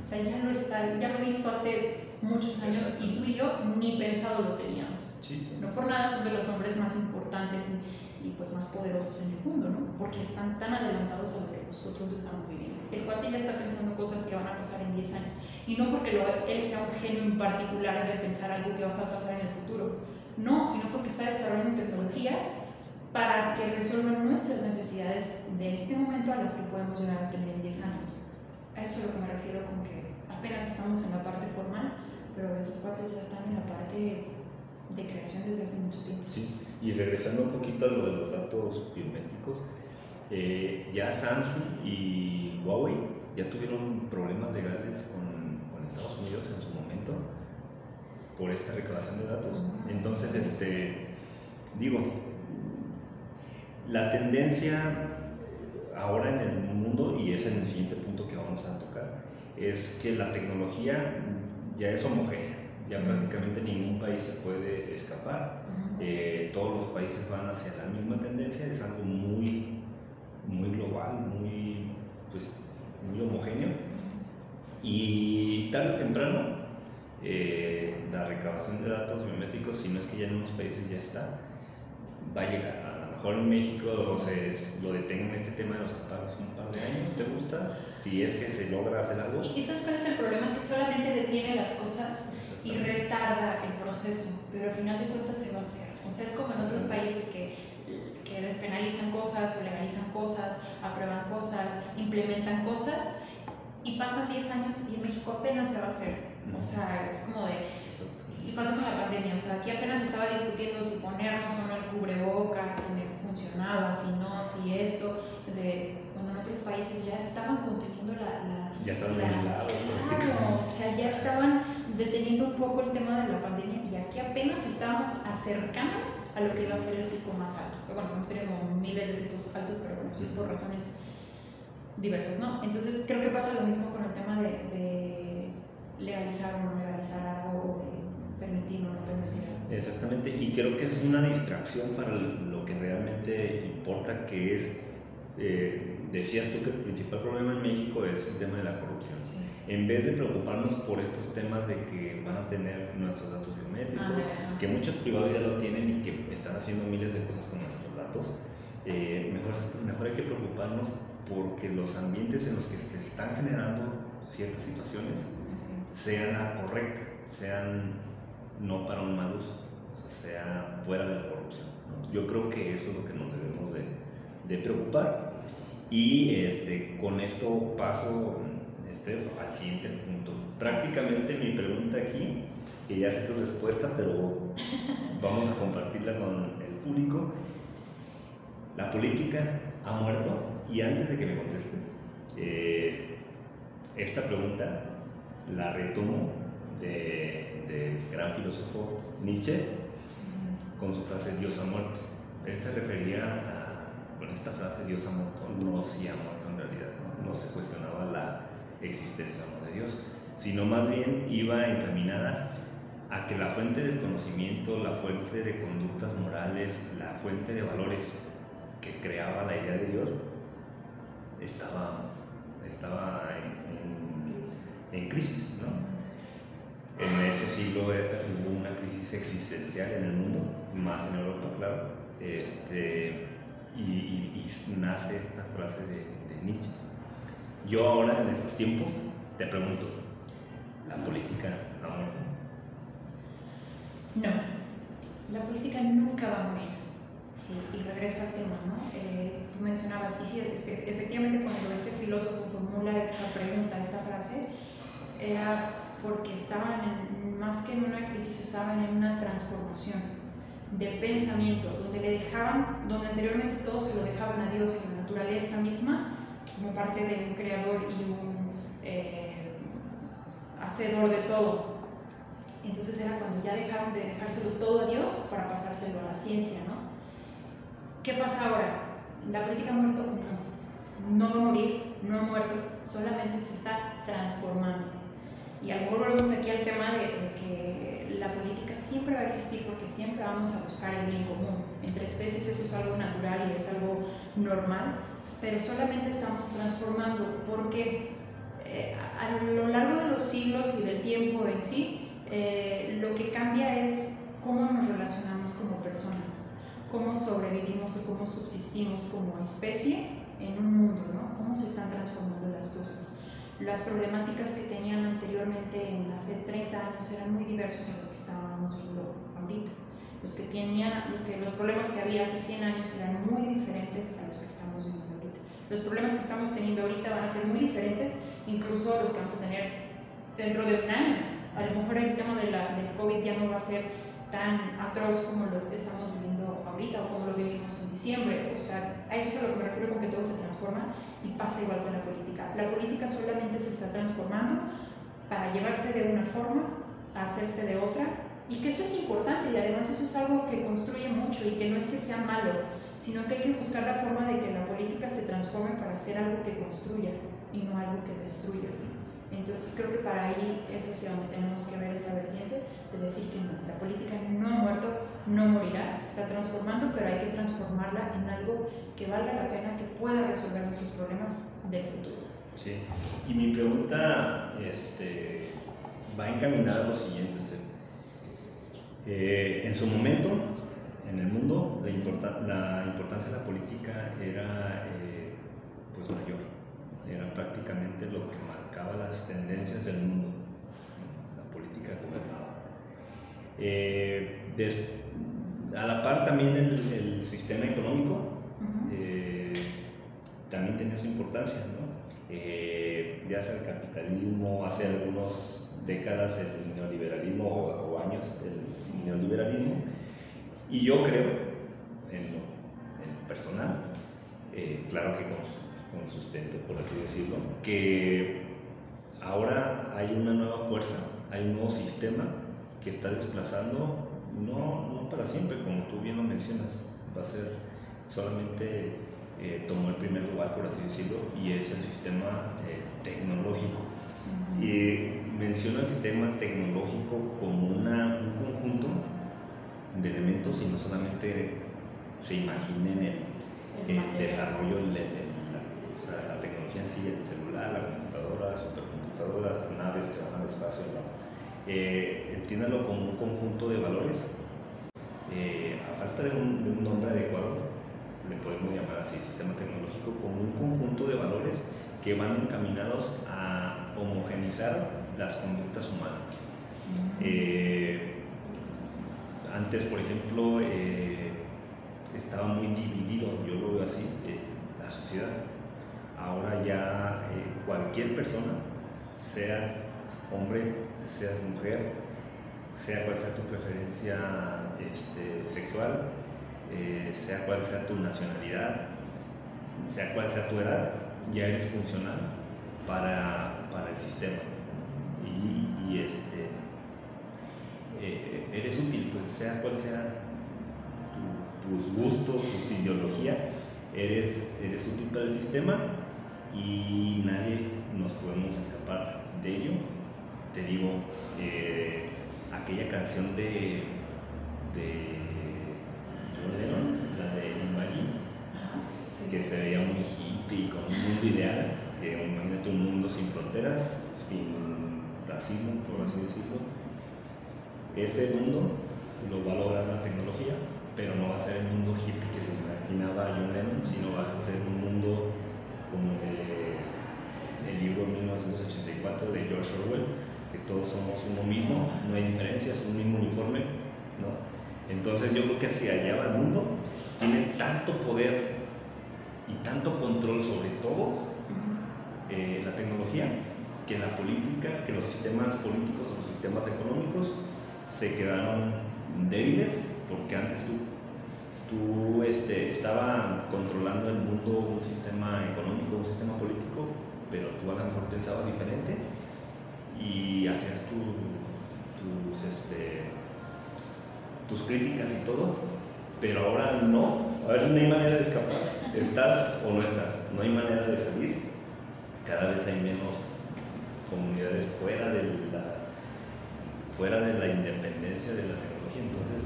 S3: o sea, ya lo, está, ya lo hizo hace muchos años y tú y yo ni pensado lo teníamos. No por nada son de los hombres más importantes y, pues más poderosos en el mundo, ¿no? Porque están tan adelantados a lo que nosotros estamos viviendo. El cuate ya está pensando cosas que van a pasar en 10 años. Y no porque él sea un genio en particular de pensar algo que va a pasar en el futuro. No, sino porque está desarrollando tecnologías para que resuelvan nuestras necesidades de este momento a las que podemos llegar a tener en 10 años. A eso es a lo que me refiero con que apenas estamos en la parte formal, pero esos cuates ya están en la parte de creación desde hace mucho tiempo.
S2: Sí, y regresando un poquito a lo de los datos biométricos, eh, ya Samsung y Huawei ya tuvieron problemas legales con, con, Estados Unidos en su momento por esta recaudación de datos. Entonces, este, digo, la tendencia ahora en el mundo, y es en el siguiente punto que vamos a tocar, es que la tecnología ya es homogénea, ya prácticamente ningún país se puede escapar, eh, todos los países van hacia la misma tendencia, es algo muy, muy global, muy, pues, muy homogéneo, y tarde o temprano eh, la recabación de datos biométricos, si no es que ya en unos países ya está, va a llegar en México se, lo detengan este tema de los zapatos un par de años, ¿te gusta? Si es que se logra hacer algo.
S3: ¿Y sabes cuál es el problema? Que solamente detiene las cosas y retarda el proceso, pero al final de cuentas se va a hacer. O sea, es como en otros países que, que despenalizan cosas o legalizan cosas, aprueban cosas, implementan cosas y pasan 10 años y en México apenas se va a hacer. O sea, es como de y pasa con la pandemia, o sea, aquí apenas estaba discutiendo si ponernos o no el cubrebocas, si me funcionaba, si no, si esto, de, cuando en otros países ya estaban conteniendo la...
S2: ya estaban aislados.
S3: Claro, o sea, ya estaban deteniendo un poco el tema de la pandemia y aquí apenas estábamos acercándonos a lo que iba a ser el pico más alto. Que bueno, no serían como miles de picos altos, pero bueno, eso es por razones diversas, ¿no? Entonces creo que pasa lo mismo con el tema de, de legalizar o no legalizar algo, de permitirlo o no permitirlo.
S2: Exactamente, y creo que es una distracción para lo que realmente importa, que es, eh, decías tú que el principal problema en México es el tema de la corrupción. En vez de preocuparnos por estos temas de que van a tener nuestros datos biométricos, que muchos privados ya lo tienen y que están haciendo miles de cosas con nuestros datos, eh, mejor, mejor hay que preocuparnos porque los ambientes en los que se están generando ciertas situaciones sean correctas, sean no para un mal uso, o sea, sea fuera de la corrupción. Yo creo que eso es lo que nos debemos de, de preocupar. Y este, con esto paso este, al siguiente punto. Prácticamente mi pregunta aquí, que ya sé tu respuesta, pero vamos a compartirla con el público. La política ha muerto y antes de que me contestes, eh, esta pregunta la retomo de del gran filósofo Nietzsche con su frase Dios ha muerto. Él se refería a, con esta frase Dios ha muerto, no si ha muerto en realidad, no, se cuestionaba existencia o no de Dios, sino más bien iba encaminada a que la fuente del conocimiento, la fuente de conductas morales, la fuente de valores que creaba la idea de Dios, estaba, estaba en, en crisis, ¿no? En ese siglo hubo una crisis existencial en el mundo, más en Europa, claro, este, y, nace esta frase de, Nietzsche. Yo ahora, en estos tiempos, te pregunto, ¿la política ha muerto?
S3: No, la política nunca va a morir. Y, regreso al tema, ¿no? Eh, tú mencionabas, y sí, efectivamente cuando este filósofo formula esta pregunta, esta frase, era porque estaban en, más que en una crisis, estaban en una transformación de pensamiento, donde le dejaban, donde anteriormente todo se lo dejaban a Dios y a la naturaleza misma, como parte de un creador y un eh, hacedor de todo. Entonces era cuando ya dejaron de dejárselo todo a Dios para pasárselo a la ciencia, ¿no? ¿Qué pasa ahora? La política ha muerto, no, no va a morir, no ha muerto, solamente se está transformando. Y al volvemos aquí al tema de, de, que la política siempre va a existir porque siempre vamos a buscar el bien común. Entre especies eso es algo natural y es algo normal, pero solamente estamos transformando porque eh, a lo largo de los siglos y del tiempo en sí, eh, lo que cambia es cómo nos relacionamos como personas, cómo sobrevivimos o cómo subsistimos como especie en un mundo, ¿no? Cómo se están transformando las cosas. Las problemáticas que tenían anteriormente en hace 30 años eran muy diversos a los que estábamos viendo ahorita. Los que tenían, los, que, los problemas que había hace 100 años eran muy diferentes a los que estamos viendo. Los problemas que estamos teniendo ahorita van a ser muy diferentes incluso los que vamos a tener dentro de un año. A lo mejor el tema de la, del COVID ya no va a ser tan atroz como lo estamos viviendo ahorita o como lo vivimos en diciembre. O sea, a eso es a lo que me refiero con que todo se transforma y pasa igual con la política. La política solamente se está transformando para llevarse de una forma a hacerse de otra y que eso es importante y además eso es algo que construye mucho y que no es que sea malo, sino que hay que buscar la forma de que la política se transforme para hacer algo que construya y no algo que destruya. Entonces creo que para ahí es hacia donde tenemos que ver esa vertiente de decir que la política no ha muerto, no morirá, se está transformando, pero hay que transformarla en algo que valga la pena, que pueda resolver nuestros problemas del futuro.
S2: Sí, y mi pregunta este, va encaminada a lo siguiente. Eh, en su momento, en el mundo, la, la importancia de la política era eh, pues mayor era prácticamente lo que marcaba las tendencias del mundo, la política gobernada. Eh, a la par también el, sistema económico eh, también tenía su importancia, ¿no? Ya sea el capitalismo, hace algunas décadas el neoliberalismo o, años el neoliberalismo, y yo creo, en lo, personal, claro que con con sustento, por así decirlo, que ahora hay una nueva fuerza, hay un nuevo sistema que está desplazando, no, no para siempre, como tú bien lo mencionas, va a ser solamente eh, tomó el primer lugar, por así decirlo, y es el sistema eh, tecnológico. Y menciona el sistema tecnológico como una, un conjunto de elementos y no solamente se imaginen el, el desarrollo, el, en sí, el celular, la computadora, la las naves que van al espacio, ¿no? Eh, entiéndalo como un conjunto de valores. Eh, a falta de un, nombre adecuado, le podemos llamar así, sistema tecnológico, como un conjunto de valores que van encaminados a homogenizar las conductas humanas. Eh, antes, por ejemplo, estaba muy dividido, yo lo veo así, la sociedad ahora ya eh, cualquier persona, sea hombre, seas mujer, sea cual sea tu preferencia este, sexual, eh, sea cual sea tu nacionalidad, sea cual sea tu edad, ya eres funcional para, el sistema. Y, este, eh, eres útil, pues sea cual sea tus gustos, tu ideología, eres, eres útil para el sistema y nadie nos podemos escapar de ello. Te digo, eh, aquella canción de, de Lennon, la de Imagine, que se veía muy hippie, con un mundo ideal, que imagínate un mundo sin fronteras, sin racismo, por así decirlo. Ese mundo lo va a lograr la tecnología, pero no va a ser el mundo hippie que se imaginaba John Lennon, sino va a ser un mundo como el libro 1984 de George Orwell, que todos somos uno mismo, no hay diferencias, un mismo uniforme, ¿no? Entonces yo creo que hacia allá va el mundo, tiene tanto poder y tanto control sobre todo eh, la tecnología, que la política, que los sistemas políticos o los sistemas económicos se quedaron débiles, porque antes tú tú este, estaba controlando el mundo, un sistema económico, un sistema político, pero tú a lo mejor pensabas diferente y hacías tus, este, tus críticas y todo, pero ahora no, a ver, no hay manera de escapar, estás o no estás, no hay manera de salir. Cada vez hay menos comunidades fuera de la, fuera de la independencia de la tecnología. Entonces,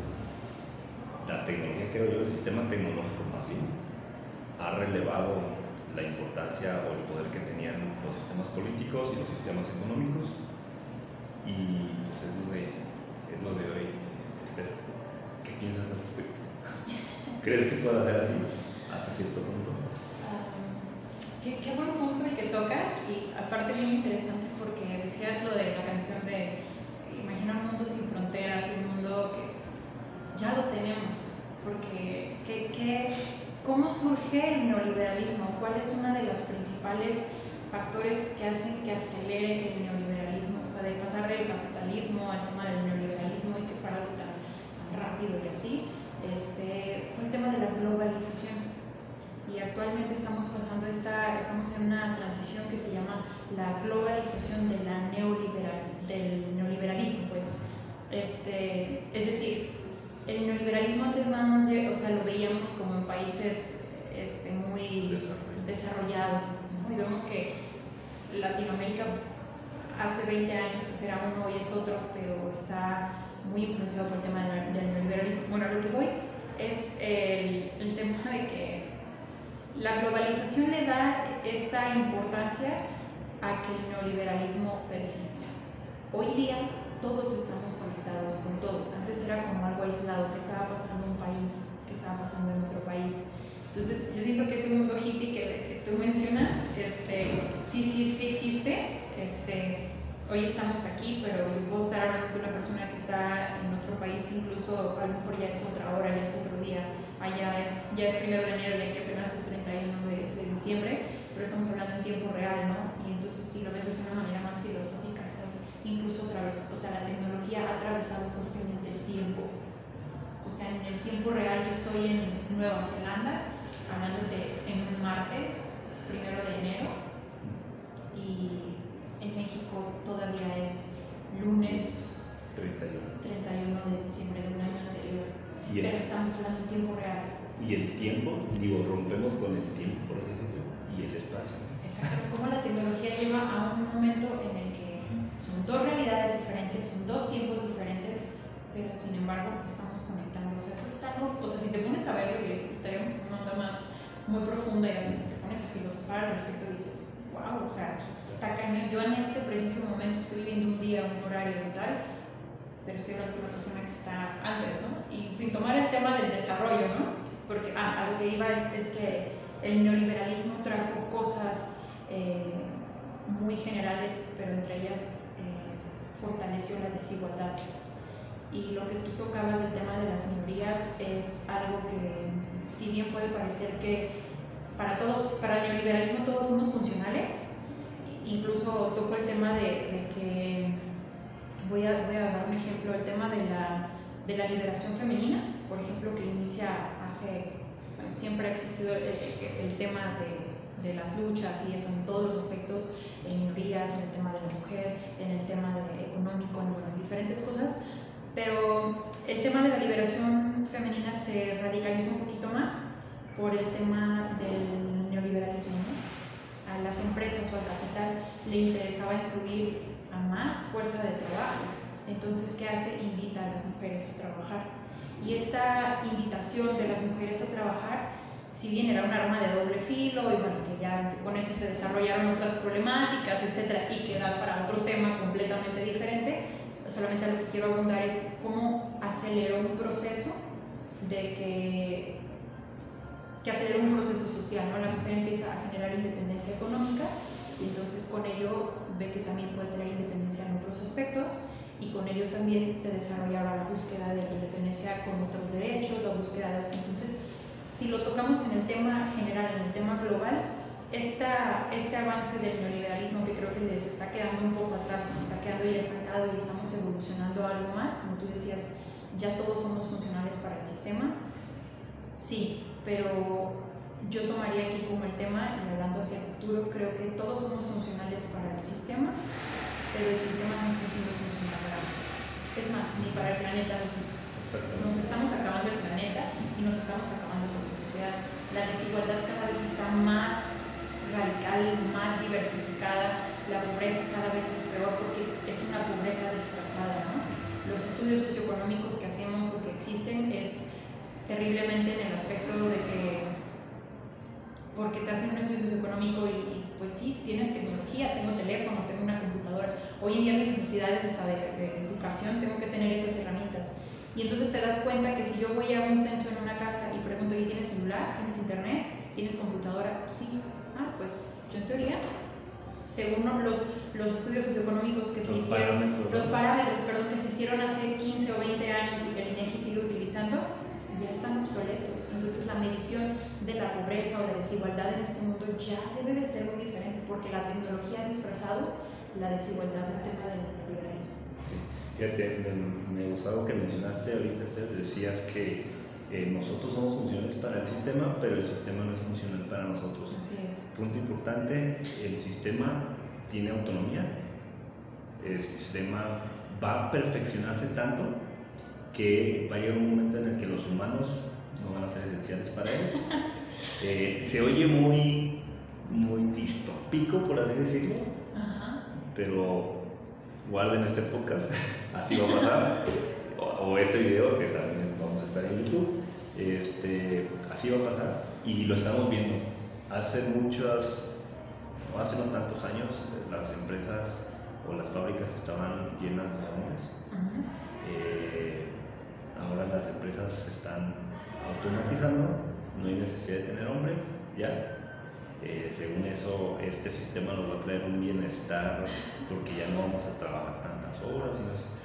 S2: la tecnología, creo yo, el sistema tecnológico más bien, ha relevado la importancia o el poder que tenían los sistemas políticos y los sistemas económicos. Y pues es lo de, es lo de hoy. Esther, ¿qué piensas al respecto? ¿Crees que pueda ser así hasta cierto punto?
S3: qué, qué, buen punto el que tocas y aparte muy interesante porque decías lo de la canción de Imagina un mundo sin fronteras, un mundo que ya lo tenemos, porque ¿qué, qué ¿Cómo surge el neoliberalismo? ¿Cuál es uno de los principales factores que hacen que acelere el neoliberalismo? O sea, de pasar del capitalismo al tema del neoliberalismo y que fuera algo tan, rápido y así, este, fue el tema de la globalización. Y actualmente estamos pasando esta, estamos en una transición que se llama la globalización de la neoliberal, del neoliberalismo, pues. Este, es decir, el neoliberalismo antes nada más, o sea, lo veíamos como en países este, muy desarrollados, y vemos que Latinoamérica hace 20 años pues era uno y es otro, pero está muy influenciado por el tema del, neoliberalismo. Bueno, lo que voy es el, el tema de que la globalización le da esta importancia a que el neoliberalismo persista. Hoy día todos estamos conectados con todos. Antes era como algo aislado, que estaba pasando en un país, que estaba pasando en otro país. Entonces, yo siento que ese mundo hippie que, tú mencionas, este, sí, sí, sí existe. Este, hoy estamos aquí, pero puedo estar hablando con una persona que está en otro país, incluso a lo mejor ya es otra hora, ya es otro día, allá es, ya es primero de enero y aquí apenas es 31 de, de diciembre, pero estamos hablando en tiempo real, ¿no? Y entonces, si lo ves de una manera más filosófica, incluso otra vez, o sea, la tecnología ha atravesado cuestiones del tiempo. O sea, en el tiempo real yo estoy en Nueva Zelanda, hablándote en un martes, primero de enero, y en México todavía es lunes
S2: 31,
S3: 31 de diciembre de un año anterior. Pero estamos hablando en tiempo real.
S2: Y el tiempo, digo, rompemos con el tiempo, por así decirlo, y el espacio.
S3: Exacto, como la tecnología lleva a un momento en el son dos realidades diferentes, son dos tiempos diferentes, pero sin embargo estamos conectando. O sea, eso es algo, o sea, si te pones a verlo y estaríamos en una onda más muy profunda y así te pones a filosofar al respecto y dices, wow, o sea, está cañón. Yo en este preciso momento estoy viviendo un día, un horario y tal, pero estoy hablando con una persona que está antes, ¿no? Y sin tomar el tema del desarrollo, ¿no? Porque a lo que iba es, es que el neoliberalismo trajo cosas eh, muy generales, pero entre ellas fortaleció la desigualdad. Y lo que tú tocabas del tema de las minorías es algo que, si bien puede parecer que para todos, para el neoliberalismo todos somos funcionales, incluso toco el tema de, que, voy a, voy a, dar un ejemplo, el tema de la, de la liberación femenina, por ejemplo, que inicia hace, siempre ha existido el, el tema de de las luchas y eso en todos los aspectos, en minorías, en el tema de la mujer, en el tema de económico, en, diferentes cosas, pero el tema de la liberación femenina se radicalizó un poquito más por el tema del neoliberalismo. A las empresas o al capital le interesaba incluir a más fuerza de trabajo. Entonces, ¿qué hace? Invita a las mujeres a trabajar. Y esta invitación de las mujeres a trabajar si bien era un arma de doble filo y bueno, que ya con eso se desarrollaron otras problemáticas, etcétera, y que da para otro tema completamente diferente, solamente lo que quiero abundar es cómo aceleró un proceso de que, que aceleró un proceso social, ¿no? La mujer empieza a generar independencia económica y entonces con ello ve que también puede tener independencia en otros aspectos y con ello también se desarrollaba la búsqueda de la independencia con otros derechos, la búsqueda de... Entonces, si lo tocamos en el tema general, en el tema global, esta, este avance del neoliberalismo que creo que se está quedando un poco atrás, se está quedando ya estancado y estamos evolucionando algo más, como tú decías, ya todos somos funcionales para el sistema, sí, pero yo tomaría aquí como el tema, y hablando hacia el futuro, creo que todos somos funcionales para el sistema, pero el sistema no está siendo funcional para nosotros. Es más, ni para el planeta sí. Nos estamos acabando el planeta y nos estamos acabando La desigualdad cada vez está más radical, más diversificada, la pobreza cada vez es peor porque es una pobreza disfrazada. ¿no? Los estudios socioeconómicos que hacemos o que existen es terriblemente en el aspecto de que porque te hacen un estudio socioeconómico y, y, pues sí, tienes tecnología, tengo teléfono, tengo una computadora. Hoy en día mis necesidades hasta de, de, educación tengo que tener esas herramientas. Y entonces te das cuenta que si yo voy a un censo en una casa y pregunto, ¿y tienes celular? ¿Tienes internet? ¿Tienes computadora? Sí. Ah, pues yo en teoría, según los, los estudios socioeconómicos que se hicieron,
S2: parámetros,
S3: los parámetros, perdón, que se hicieron hace 15 o 20 años y que el INEGI sigue utilizando, ya están obsoletos. Entonces la medición de la pobreza o la desigualdad en este mundo ya debe de ser muy diferente porque la tecnología ha disfrazado la desigualdad del tema del liberalismo.
S2: Sí. Fíjate, me, me gustó algo que mencionaste ahorita, decías que eh, nosotros somos funcionales para el sistema, pero el sistema no es funcional para nosotros.
S3: Así es.
S2: Punto importante, el sistema tiene autonomía, el sistema va a perfeccionarse tanto que va a llegar un momento en el que los humanos no van a ser esenciales para él. Eh, se oye muy, muy distópico, por así decirlo,
S3: Ajá.
S2: pero guarden este podcast, así va a pasar, o, o este video que también vamos a estar en YouTube, este, así va a pasar y lo estamos viendo. Hace muchas, no hace no tantos años, las empresas o las fábricas estaban llenas de hombres. Eh, ahora las empresas se están automatizando, no hay necesidad de tener hombres, ya. Eh, según eso, este sistema nos va a traer un bienestar porque ya no vamos a trabajar tantas horas,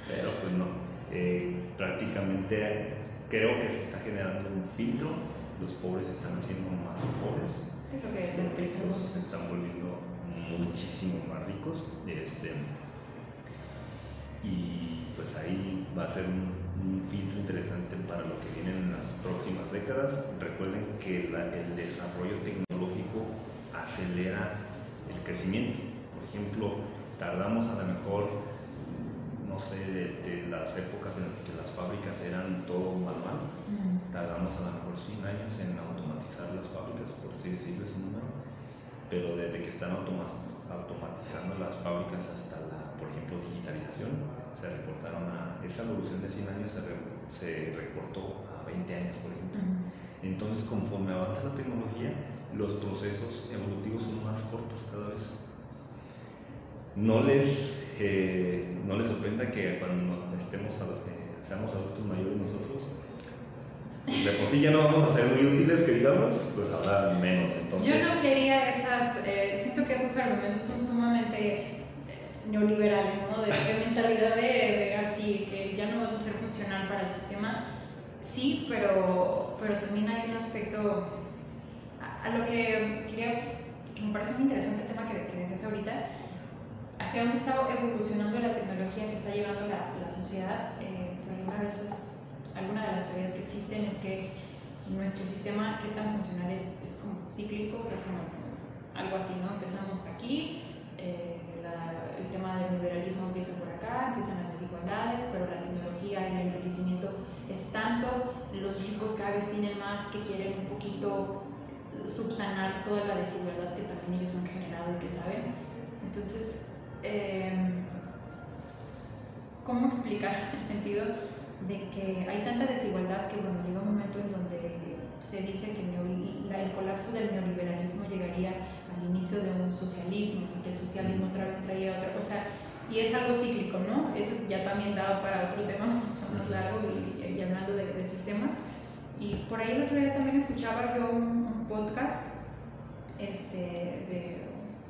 S2: pero pues no. Eh, prácticamente creo que se está generando un filtro, los pobres están haciendo más pobres,
S3: Sí,
S2: los ricos se están volviendo muchísimo más ricos. Este, y pues ahí va a ser un, un filtro interesante para lo que viene en las próximas décadas. Recuerden que la- el desarrollo tecnológico acelera el crecimiento. Por ejemplo, tardamos a lo mejor, no sé, de, de las épocas en las que las fábricas eran todo manual,
S3: Ujú.
S2: tardamos a lo mejor 100 años en automatizar las fábricas, por así decirlo ese número, pero desde que están automa- automatizando las fábricas hasta la, por ejemplo, digitalización, se recortaron a, esa evolución de 100 años se, re- se recortó a 20 años, por ejemplo. Entonces, conforme avanza la tecnología, los procesos evolutivos son más cortos cada vez. No les, eh, no les sorprenda que cuando estemos, ad- eh, seamos adultos mayores nosotros, de por sí ya no vamos a ser muy útiles, que digamos, pues habrá menos. Entonces,
S3: Yo no creería esas, eh, siento que esos argumentos son sumamente neoliberales, ¿no? De, mentalidad de, así, que ya no vas a ser funcional para el sistema. Sí, pero, pero también hay un aspecto a, a lo que quería, que me parece muy interesante tema que, que decías ahorita, hacia dónde está evolucionando la tecnología que está llevando la, la sociedad. Eh, por algunas veces, alguna de las teorías que existen es que nuestro sistema, qué tan funcional es, es como cíclico, o sea, es como algo así, ¿no? Empezamos aquí, eh, tema del liberalismo empieza por acá, empiezan las desigualdades, pero la tecnología y el enriquecimiento es tanto, los ricos cada vez tienen más que quieren un poquito subsanar toda la desigualdad que también ellos han generado y que saben. Entonces, eh, ¿cómo explicar el sentido de que hay tanta desigualdad que bueno, llega un momento en donde se dice que el el colapso del neoliberalismo llegaría al inicio de un socialismo y que el socialismo otra vez traía otra cosa y es algo cíclico, ¿no? Eso ya también dado para otro tema mucho más largo y, y hablando de, de sistemas. Y por ahí el otro día también escuchaba yo un, un podcast este, de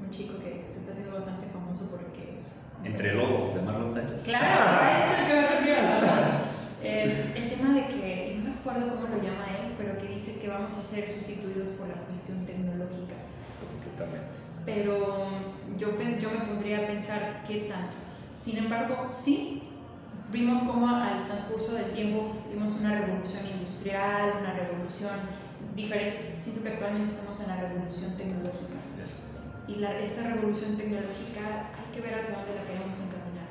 S3: un chico que se está haciendo bastante famoso porque es...
S2: entre lobos de Marlon Sánchez.
S3: Claro, a eso es que me refiero. El, el tema de que, no me acuerdo cómo lo llama él, pero que dice que vamos a ser sustituidos por la cuestión tecnológica.
S2: Completamente.
S3: Pero yo, yo me pondría a pensar qué tanto. Sin embargo, sí, vimos cómo al transcurso del tiempo vimos una revolución industrial, una revolución diferente. Siento que actualmente estamos en la revolución tecnológica. Y la- esta revolución tecnológica hay que ver hacia dónde la queremos encaminar.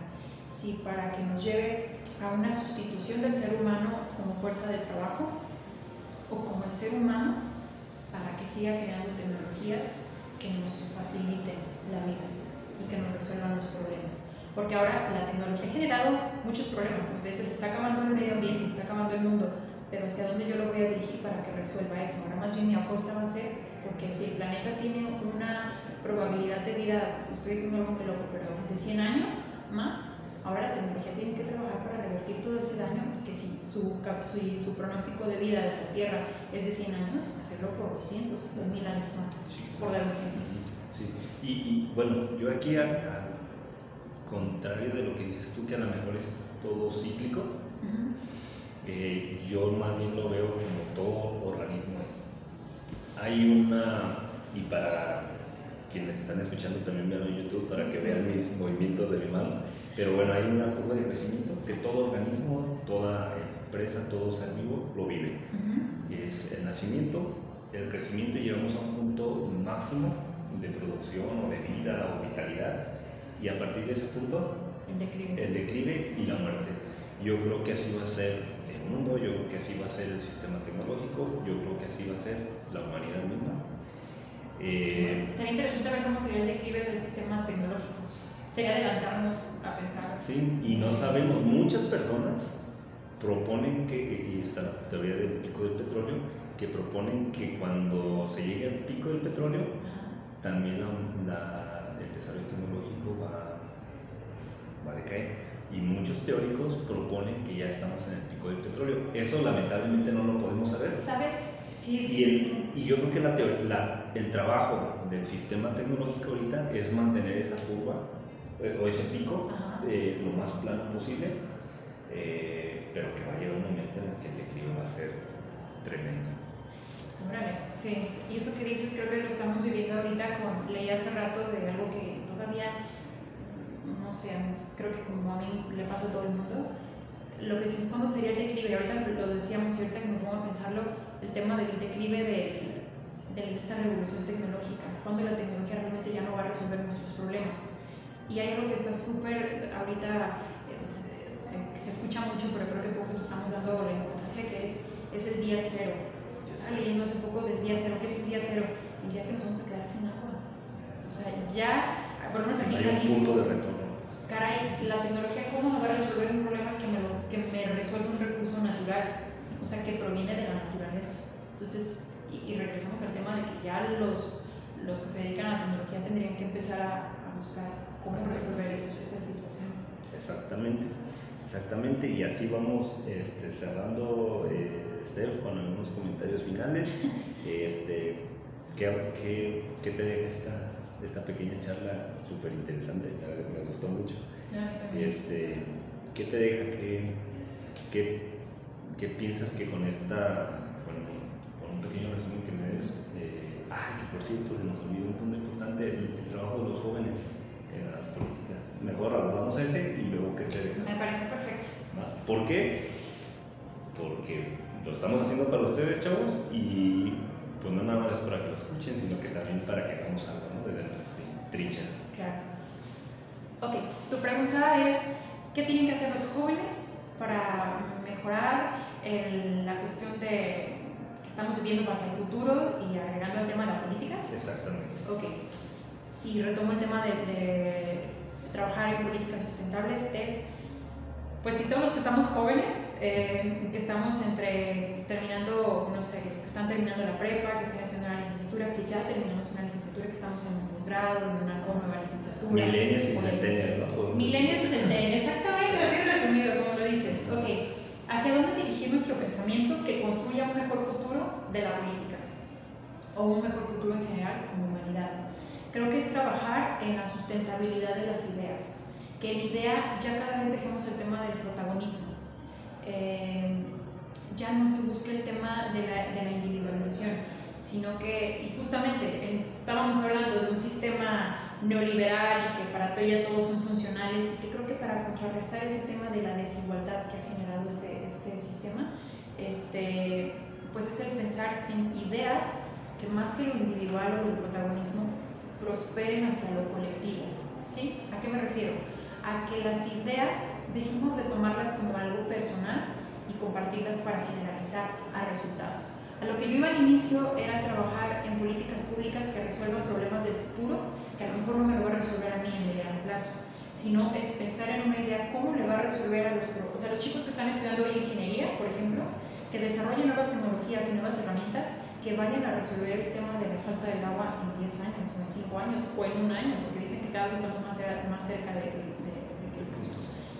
S3: Si para que nos lleve a una sustitución del ser humano como fuerza del trabajo o como el ser humano para que siga creando tecnologías que nos faciliten la vida y que nos resuelvan los problemas. Porque ahora la tecnología ha generado muchos problemas, como está acabando el medio ambiente, está acabando el mundo, pero ¿hacia dónde yo lo voy a dirigir para que resuelva eso? Ahora más bien mi apuesta va a ser, porque si el planeta tiene una probabilidad de vida, estoy diciendo algo muy loco, pero de 100 años más, ahora la tecnología tiene que trabajar para revertir todo ese daño y que si su, su, su pronóstico de vida de la Tierra es de 100 años, hacerlo por 200, 2000 años más, por dar un ejemplo.
S2: Sí, y, y bueno, yo aquí a, contrario de lo que dices tú, que a lo mejor es todo cíclico, eh, yo más bien lo veo como todo organismo es. Hay una, y para quienes están escuchando también vean en YouTube para que vean mis movimientos de mi mano, pero bueno, hay una curva de crecimiento que todo organismo, toda empresa, todo ser vivo lo vive. Es el nacimiento, el crecimiento y llegamos a un punto máximo de producción o de vida o vitalidad y a partir de ese punto
S3: el declive.
S2: el declive y la muerte. Yo creo que así va a ser el mundo, yo creo que así va a ser el sistema tecnológico, yo creo que así va a ser la humanidad misma.
S3: Eh, Sería interesante ver cómo sería el declive del sistema tecnológico. Sería adelantarnos a pensar.
S2: Sí, y no sabemos, muchas personas proponen que, y está la teoría del pico del petróleo, que proponen que cuando se llegue al pico del petróleo, también la, el desarrollo tecnológico va, va a decaer. Y muchos teóricos proponen que ya estamos en el pico del petróleo. Eso lamentablemente no lo podemos saber.
S3: ¿Sabes? Sí,
S2: y, el, y yo creo que la la, el trabajo del sistema tecnológico ahorita es mantener esa curva o ese pico eh, lo más plano posible, eh, pero que va a llegar un momento en el que el declive va a ser tremendo.
S3: sí. Y eso que dices creo que lo estamos viviendo ahorita con, leí hace rato de algo que todavía, no sé, creo que como a mí le pasa a todo el mundo, lo que decimos cuando sería el declive, ahorita lo decíamos ahorita que me pongo a pensarlo, el tema del declive de, de esta revolución tecnológica, cuando la tecnología realmente ya no va a resolver nuestros problemas. Y hay algo que está súper, ahorita eh, eh, se escucha mucho, pero creo que pocos estamos dando la importancia que es, es el día cero. Estaba leyendo hace poco del día cero, ¿qué es el día cero? El día que nos vamos a quedar sin agua. O sea, ya, por lo menos aquí
S2: en punto de retorno.
S3: Caray, la tecnología, ¿cómo me va a resolver un problema que me, lo, que me resuelve un recurso natural? O sea, que proviene de la naturaleza. Entonces, y, y regresamos al tema de que ya los, los que se dedican a la tecnología tendrían que empezar a, a buscar cómo resolver esa situación.
S2: Exactamente, exactamente, y así vamos este, cerrando, eh, Steph, con algunos comentarios finales. Este, ¿qué, qué, qué te deja esta, esta pequeña charla súper interesante? Me, me, gustó mucho. este, ¿Qué te deja? ¿Qué, qué, qué piensas que con esta, con, con, un pequeño resumen que me des, eh, ay, que por cierto se nos olvidó un punto importante, el, el trabajo de los jóvenes. Mejor hablamos ese y luego que te
S3: Me parece perfecto.
S2: ¿Por qué? Porque lo estamos haciendo para ustedes, chavos, y pues no nada más es para que lo escuchen, sino que también para que hagamos algo, ¿no? Desde nuestra trincha.
S3: Claro. Ok, tu pregunta es, ¿qué tienen que hacer los jóvenes para mejorar el, la cuestión de que estamos viviendo hacia el futuro y agregando el tema de la política?
S2: Exactamente.
S3: Ok y retomo el tema de, de, trabajar en políticas sustentables, es, pues si todos los que estamos jóvenes, eh, que estamos entre terminando, no sé, los que están terminando la prepa, que están haciendo una licenciatura, que ya terminamos una licenciatura, que estamos en un posgrado, en una nueva licenciatura.
S2: Milenios y centenias, ¿no?
S3: Milenios y centenias, exactamente, así resumido, como lo dices. Ok, ¿hacia dónde dirigir nuestro pensamiento que construya un mejor futuro de la política? O un mejor futuro en general como creo que es trabajar en la sustentabilidad de las ideas, que en idea ya cada vez dejemos el tema del protagonismo, eh, ya no se busque el tema de la, de la, individualización, sino que, y justamente estábamos hablando de un sistema neoliberal y que para todo ya todos son funcionales y que creo que para contrarrestar ese tema de la desigualdad que ha generado este, este sistema, este, pues es el pensar en ideas que más que lo individual o el protagonismo prosperen hacia lo colectivo. ¿Sí? ¿A qué me refiero? A que las ideas dejemos de tomarlas como algo personal y compartirlas para generalizar a resultados. A lo que yo iba al inicio era trabajar en políticas públicas que resuelvan problemas del futuro, que a lo mejor no me lo va a resolver a mí en mediano plazo, sino es pensar en una idea cómo le va a resolver a los, o sea, los chicos que están estudiando ingeniería, por ejemplo, que desarrollen nuevas tecnologías y nuevas herramientas que vayan a resolver el tema de la falta del agua en 10 años o en 5 años o en un año, porque dicen que cada vez estamos más, cerca, más cerca de,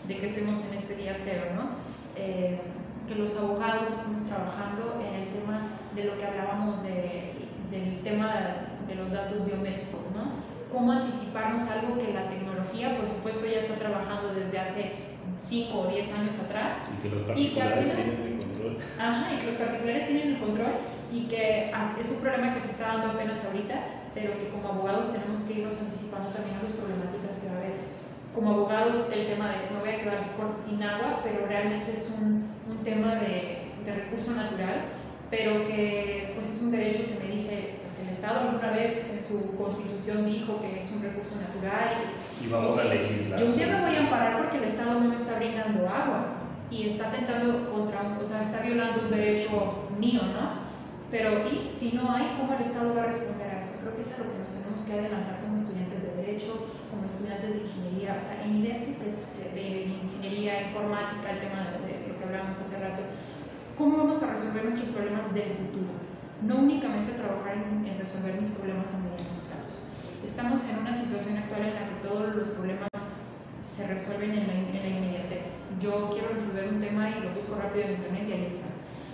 S3: de, que estemos en este día cero, ¿no? Eh, que los abogados estamos trabajando en el tema de lo que hablábamos de, del tema de los datos biométricos, ¿no? Cómo anticiparnos algo que la tecnología, por supuesto, ya está trabajando desde hace 5 o 10 años atrás.
S2: Y que los particulares tienen el control.
S3: Ajá, y que los particulares tienen el control y que es un problema que se está dando apenas ahorita, pero que como abogados tenemos que irnos anticipando también a las problemáticas que va a haber. Como abogados, el tema de no voy a quedar sin agua, pero realmente es un, un tema de, de, recurso natural, pero que pues es un derecho que me dice, pues el Estado alguna vez en su constitución dijo que es un recurso natural.
S2: Y, y vamos a legislar.
S3: Yo un día me voy a amparar porque el Estado no me está brindando agua y está atentando contra, o sea, está violando un derecho mío, ¿no? Pero, ¿y si no hay, cómo el Estado va a responder a eso? Creo que es a lo que nos tenemos que adelantar como estudiantes de Derecho, como estudiantes de Ingeniería, o sea, en ideas pues, de Ingeniería Informática, el tema de, lo que hablábamos hace rato, ¿cómo vamos a resolver nuestros problemas del futuro? No únicamente trabajar en, en resolver mis problemas a medianos plazos. Estamos en una situación actual en la que todos los problemas se resuelven en la, en la inmediatez. Yo quiero resolver un tema y lo busco rápido en internet y ahí está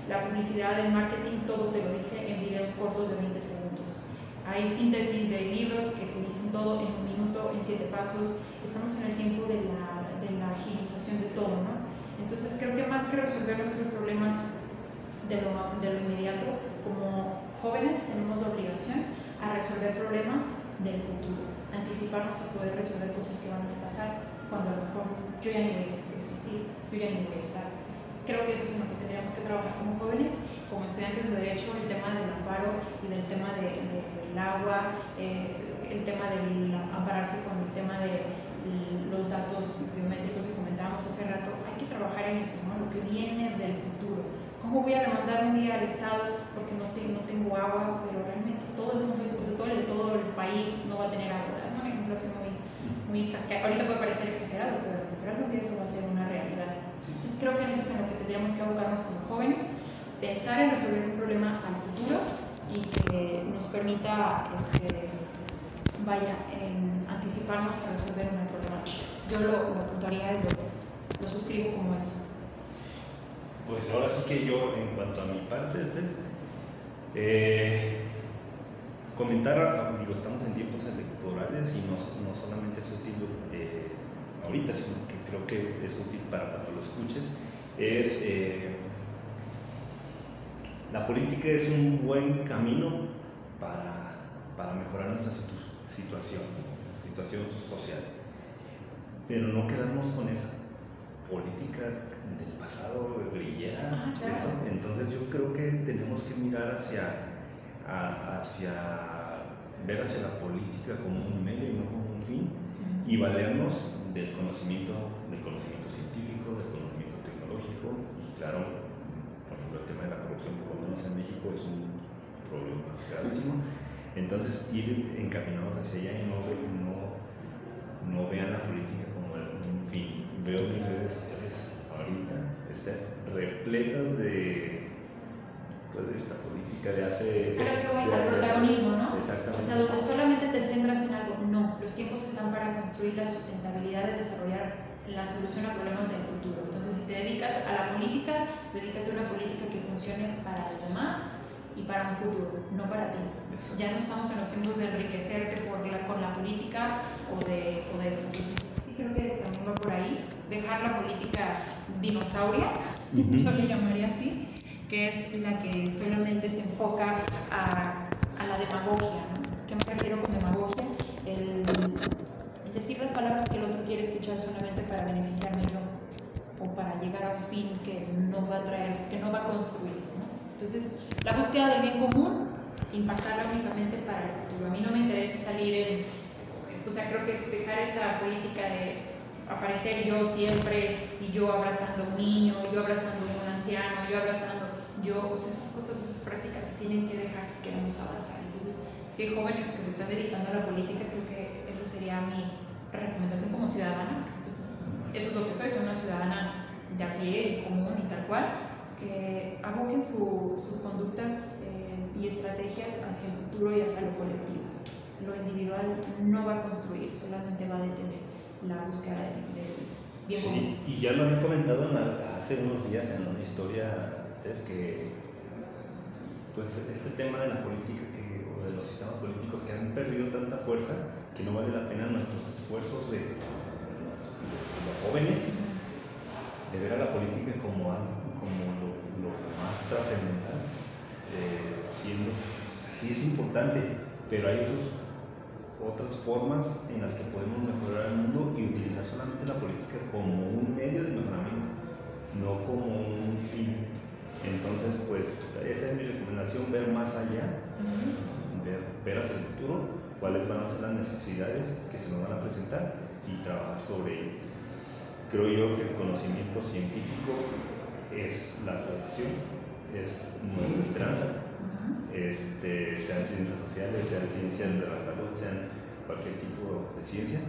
S3: la publicidad, el marketing, todo te lo dice en videos cortos de 20 segundos. Hay síntesis de libros que te dicen todo en un minuto, en siete pasos. Estamos en el tiempo de la, de la agilización de todo, ¿no? Entonces creo que más que resolver nuestros problemas de lo, de lo inmediato, como jóvenes tenemos la obligación a resolver problemas del futuro, anticiparnos a poder resolver cosas que van a pasar cuando a lo mejor yo ya ni voy a existir, yo ya ni voy a estar creo que eso es en lo que tendríamos que trabajar como jóvenes, como estudiantes de Derecho, el tema del amparo y del tema de, de, del agua, eh, el tema del ampararse con el tema de los datos biométricos que comentábamos hace rato, hay que trabajar en eso, ¿no? lo que viene del futuro. ¿Cómo voy a demandar un día al Estado porque no, te, no tengo agua, pero realmente todo el mundo, o sea, todo, el, todo el país no va a tener agua? Es un ejemplo así muy, muy exagerado. Ahorita puede parecer exagerado, pero realmente eso va a ser una realidad. Entonces creo que eso es en lo que tendríamos que abocarnos como jóvenes, pensar en resolver un problema al futuro y que nos permita, este, vaya, en anticiparnos a resolver un problema. Yo lo, lo apuntaría y lo, lo, suscribo como eso.
S2: Pues ahora sí que yo, en cuanto a mi parte, este, eh, comentar, digo, estamos en tiempos electorales y no, no solamente es útil eh, ahorita, sino que creo que es útil para cuando lo escuches, es eh, la política es un buen camino para, para mejorar nuestra situación, situación social, pero no quedarnos con esa política del pasado grillera.
S3: Ah, claro.
S2: Entonces yo creo que tenemos que mirar hacia, a, hacia, ver hacia la política como un medio y no como un fin, y valernos del conocimiento, conocimiento científico, del conocimiento tecnológico, y claro, por ejemplo, el tema de la corrupción, por lo menos en México, es un problema gravísimo. Entonces, ir encaminados hacia allá y no, no, no vean la política como un fin. Veo mis redes sociales ahorita, están repletas de, pues, de esta política de hace...
S3: Pero que voy al protagonismo, ¿no?
S2: Exactamente.
S3: O sea, donde solamente te centras en algo. No, los tiempos están para construir la sustentabilidad de desarrollar la solución a problemas del futuro. Entonces, si te dedicas a la política, dedícate a una política que funcione para los demás y para un futuro, no para ti. Ya no estamos en los tiempos de enriquecerte por la, con la política o de, o de eso. Entonces, sí creo que también va por ahí. Dejar la política dinosauria, uh -huh. yo le llamaría así, que es la que solamente se enfoca a, a la demagogia. ¿no? ¿Qué me refiero con demagogia? El, el decir las palabras que el otro quiere escuchar solamente para beneficiarme yo o para llegar a un fin que no va a traer, que no va a construir. ¿no? Entonces, la búsqueda del bien común, impactarla únicamente para el futuro. A mí no me interesa salir en, o sea, creo que dejar esa política de aparecer yo siempre y yo abrazando a un niño, yo abrazando a un anciano, yo abrazando, yo, o sea, esas cosas, esas prácticas se tienen que dejar si queremos avanzar. Entonces, si hay jóvenes que se están dedicando a la política, creo que esa sería mi recomendación como ciudadana. Pues, eso es lo que soy, soy una ciudadana de a pie y común y tal cual, que aboquen sus conductas eh, y estrategias hacia el futuro y hacia lo colectivo. Lo individual no va a construir, solamente va a detener la búsqueda del de bien
S2: sí, Y ya lo había comentado hace unos días en una historia, que pues este tema de la política que, o de los sistemas políticos que han perdido tanta fuerza que no vale la pena nuestros esfuerzos de, los, jóvenes de ver a la política como, como lo, más trascendental, eh, siendo, sí es importante, pero hay otros, otras formas en las que podemos mejorar el mundo y utilizar solamente la política como un medio de mejoramiento, no como un fin. Entonces, pues esa es mi recomendación, ver más allá, ver, hacia el futuro, cuáles van a ser las necesidades que se nos van a presentar y trabajar sobre ello. Creo yo que el conocimiento científico es la salvación, es nuestra esperanza, este, sean ciencias sociales, sean ciencias de la salud, sean cualquier tipo de ciencia.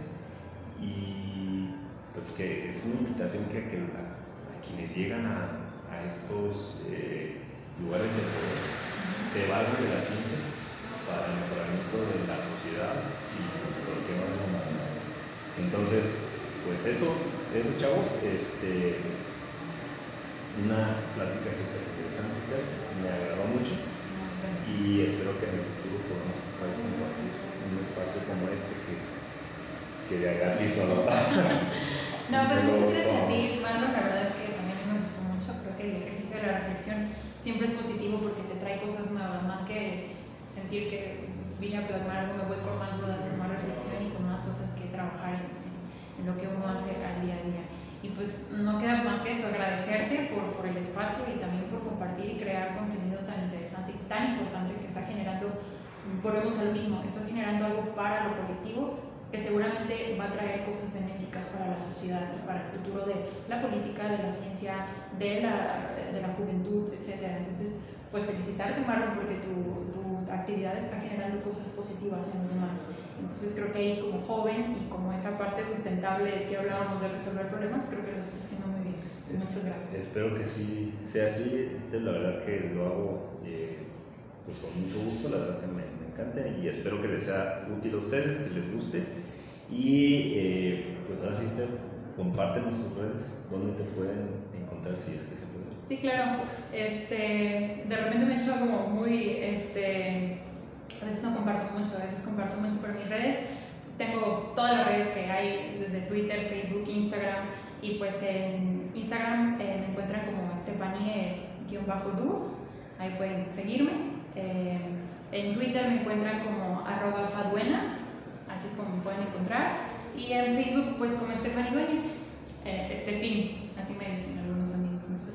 S2: Y pues que es una invitación que, que a quienes llegan a, a estos eh, lugares de poder, se valen de la ciencia para el mejoramiento de la sociedad y por que no es humanidad. Entonces, pues eso, eso chavos, este, una plática súper interesante, me agradó mucho y espero que en el futuro podamos compartir un espacio como este que, que de agarre
S3: solo. no, pues muchas gracias a ti, Marlon, la verdad es que el ejercicio de la reflexión siempre es positivo porque te trae cosas nuevas, más que sentir que vine a plasmar algo, me voy con más dudas, con más reflexión y con más cosas que trabajar en, lo que uno hace al día a día. Y pues no queda más que eso, agradecerte por, por el espacio y también por compartir y crear contenido tan interesante y tan importante que está generando, volvemos a lo mismo, estás generando algo para lo colectivo que seguramente va a traer cosas benéficas para la sociedad para el futuro de la política, de la ciencia, de la, de la juventud, etc. Entonces, pues felicitarte, Marlon, porque tu, actividad está generando cosas positivas en los demás. Entonces, creo que ahí como joven y como esa parte sustentable que hablábamos de resolver problemas, creo que lo estás haciendo muy bien. Muchas gracias.
S2: Espero que sí sea así. Este, la verdad que lo hago eh, pues con mucho gusto, la verdad que me, me encanta y espero que les sea útil a ustedes, que les guste y eh, pues ahora sí, Esther, compártenos tus redes, dónde te pueden encontrar si es que.
S3: Sí, claro. Este, de repente me he hecho como muy, este, a veces no comparto mucho, a veces comparto mucho por mis redes. Tengo todas las redes que hay, desde Twitter, Facebook, Instagram, y pues en Instagram eh, me encuentran como Estefanie-Dus, ahí pueden seguirme. Eh, en Twitter me encuentran como arroba faduenas así es como me pueden encontrar. Y en Facebook, pues como Stephanie Dueñez, eh, Estefín, así me dicen algunos amigos,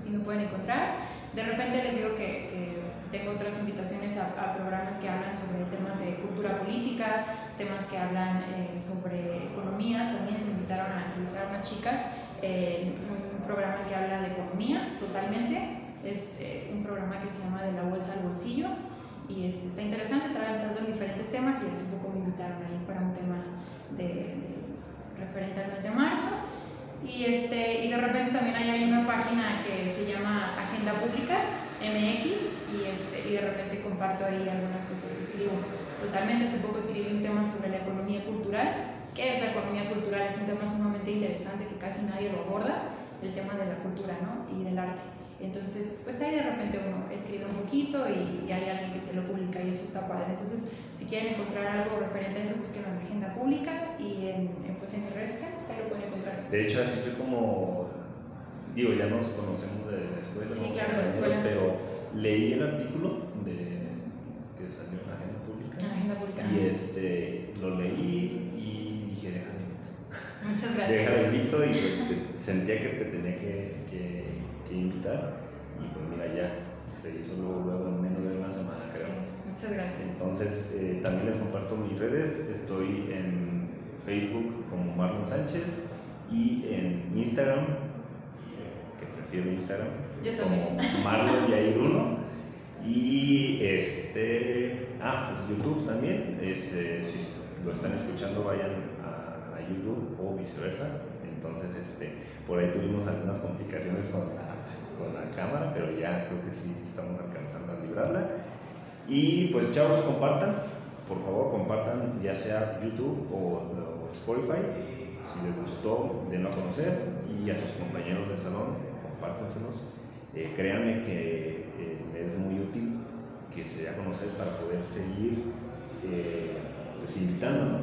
S3: así me pueden encontrar. De repente les digo que, tengo otras invitaciones a, programas que hablan sobre temas de cultura política, temas que hablan eh, sobre economía, también me invitaron a entrevistar a unas chicas, eh, un programa que habla de economía totalmente, es eh, un programa que se llama De la Bolsa al Bolsillo, y este, está interesante, tratando en diferentes temas y hace poco me invitaron ahí para un tema de, referente al mes de. Y, este, y de repente también hay, una página que se llama Agenda Pública MX y, este, y de repente comparto ahí algunas cosas que escribo. Totalmente, hace poco escribí un tema sobre la economía cultural. ¿Qué es la economía cultural? Es un tema sumamente interesante que casi nadie lo aborda, el tema de la cultura ¿no? y del arte. Entonces, pues ahí de repente uno escribe un poquito y, hay alguien que te lo publica y eso está padre. Entonces, si quieren encontrar algo referente a eso, busquen en la agenda pública y en, pues en mis redes sociales, ahí lo pueden encontrar.
S2: De hecho, así fue como, digo, ya nos conocemos de la escuela,
S3: sí, claro, de la escuela.
S2: pero leí el artículo de, que salió en la agenda pública.
S3: En la agenda pública.
S2: Y este, lo leí y dije, déjale invito.
S3: Muchas gracias.
S2: Déjale invito y sentía que te tenía que, que que invitar y pues mira ya se hizo luego, luego en menos de una semana creo.
S3: muchas gracias.
S2: Entonces eh, también les comparto mis redes, estoy en Facebook como Marlon Sánchez y en Instagram, que prefiero Instagram,
S3: Yo
S2: como Marlon Yair 1 Este, ah, pues YouTube también. Este, si lo están escuchando, vayan a, a, YouTube o viceversa. Entonces, este, por ahí tuvimos algunas complicaciones con la, con la cámara, pero ya creo que sí estamos alcanzando a librarla. Y pues chavos, compartan, por favor, compartan ya sea YouTube o Spotify. Si les gustó, denlo a conocer y a sus compañeros del salón, compártanselos. Eh, créanme que eh, es muy útil que se dé a conocer para poder seguir eh, pues, invitando.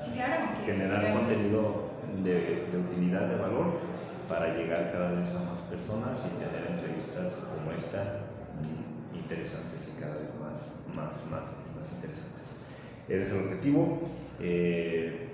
S3: Sí, claro.
S2: Generar contenido de, de, utilidad, de valor, para llegar cada vez a más personas y tener entrevistas como esta mm, interesantes y cada vez más, más, más, más interesantes. Ese es el objetivo. Eh,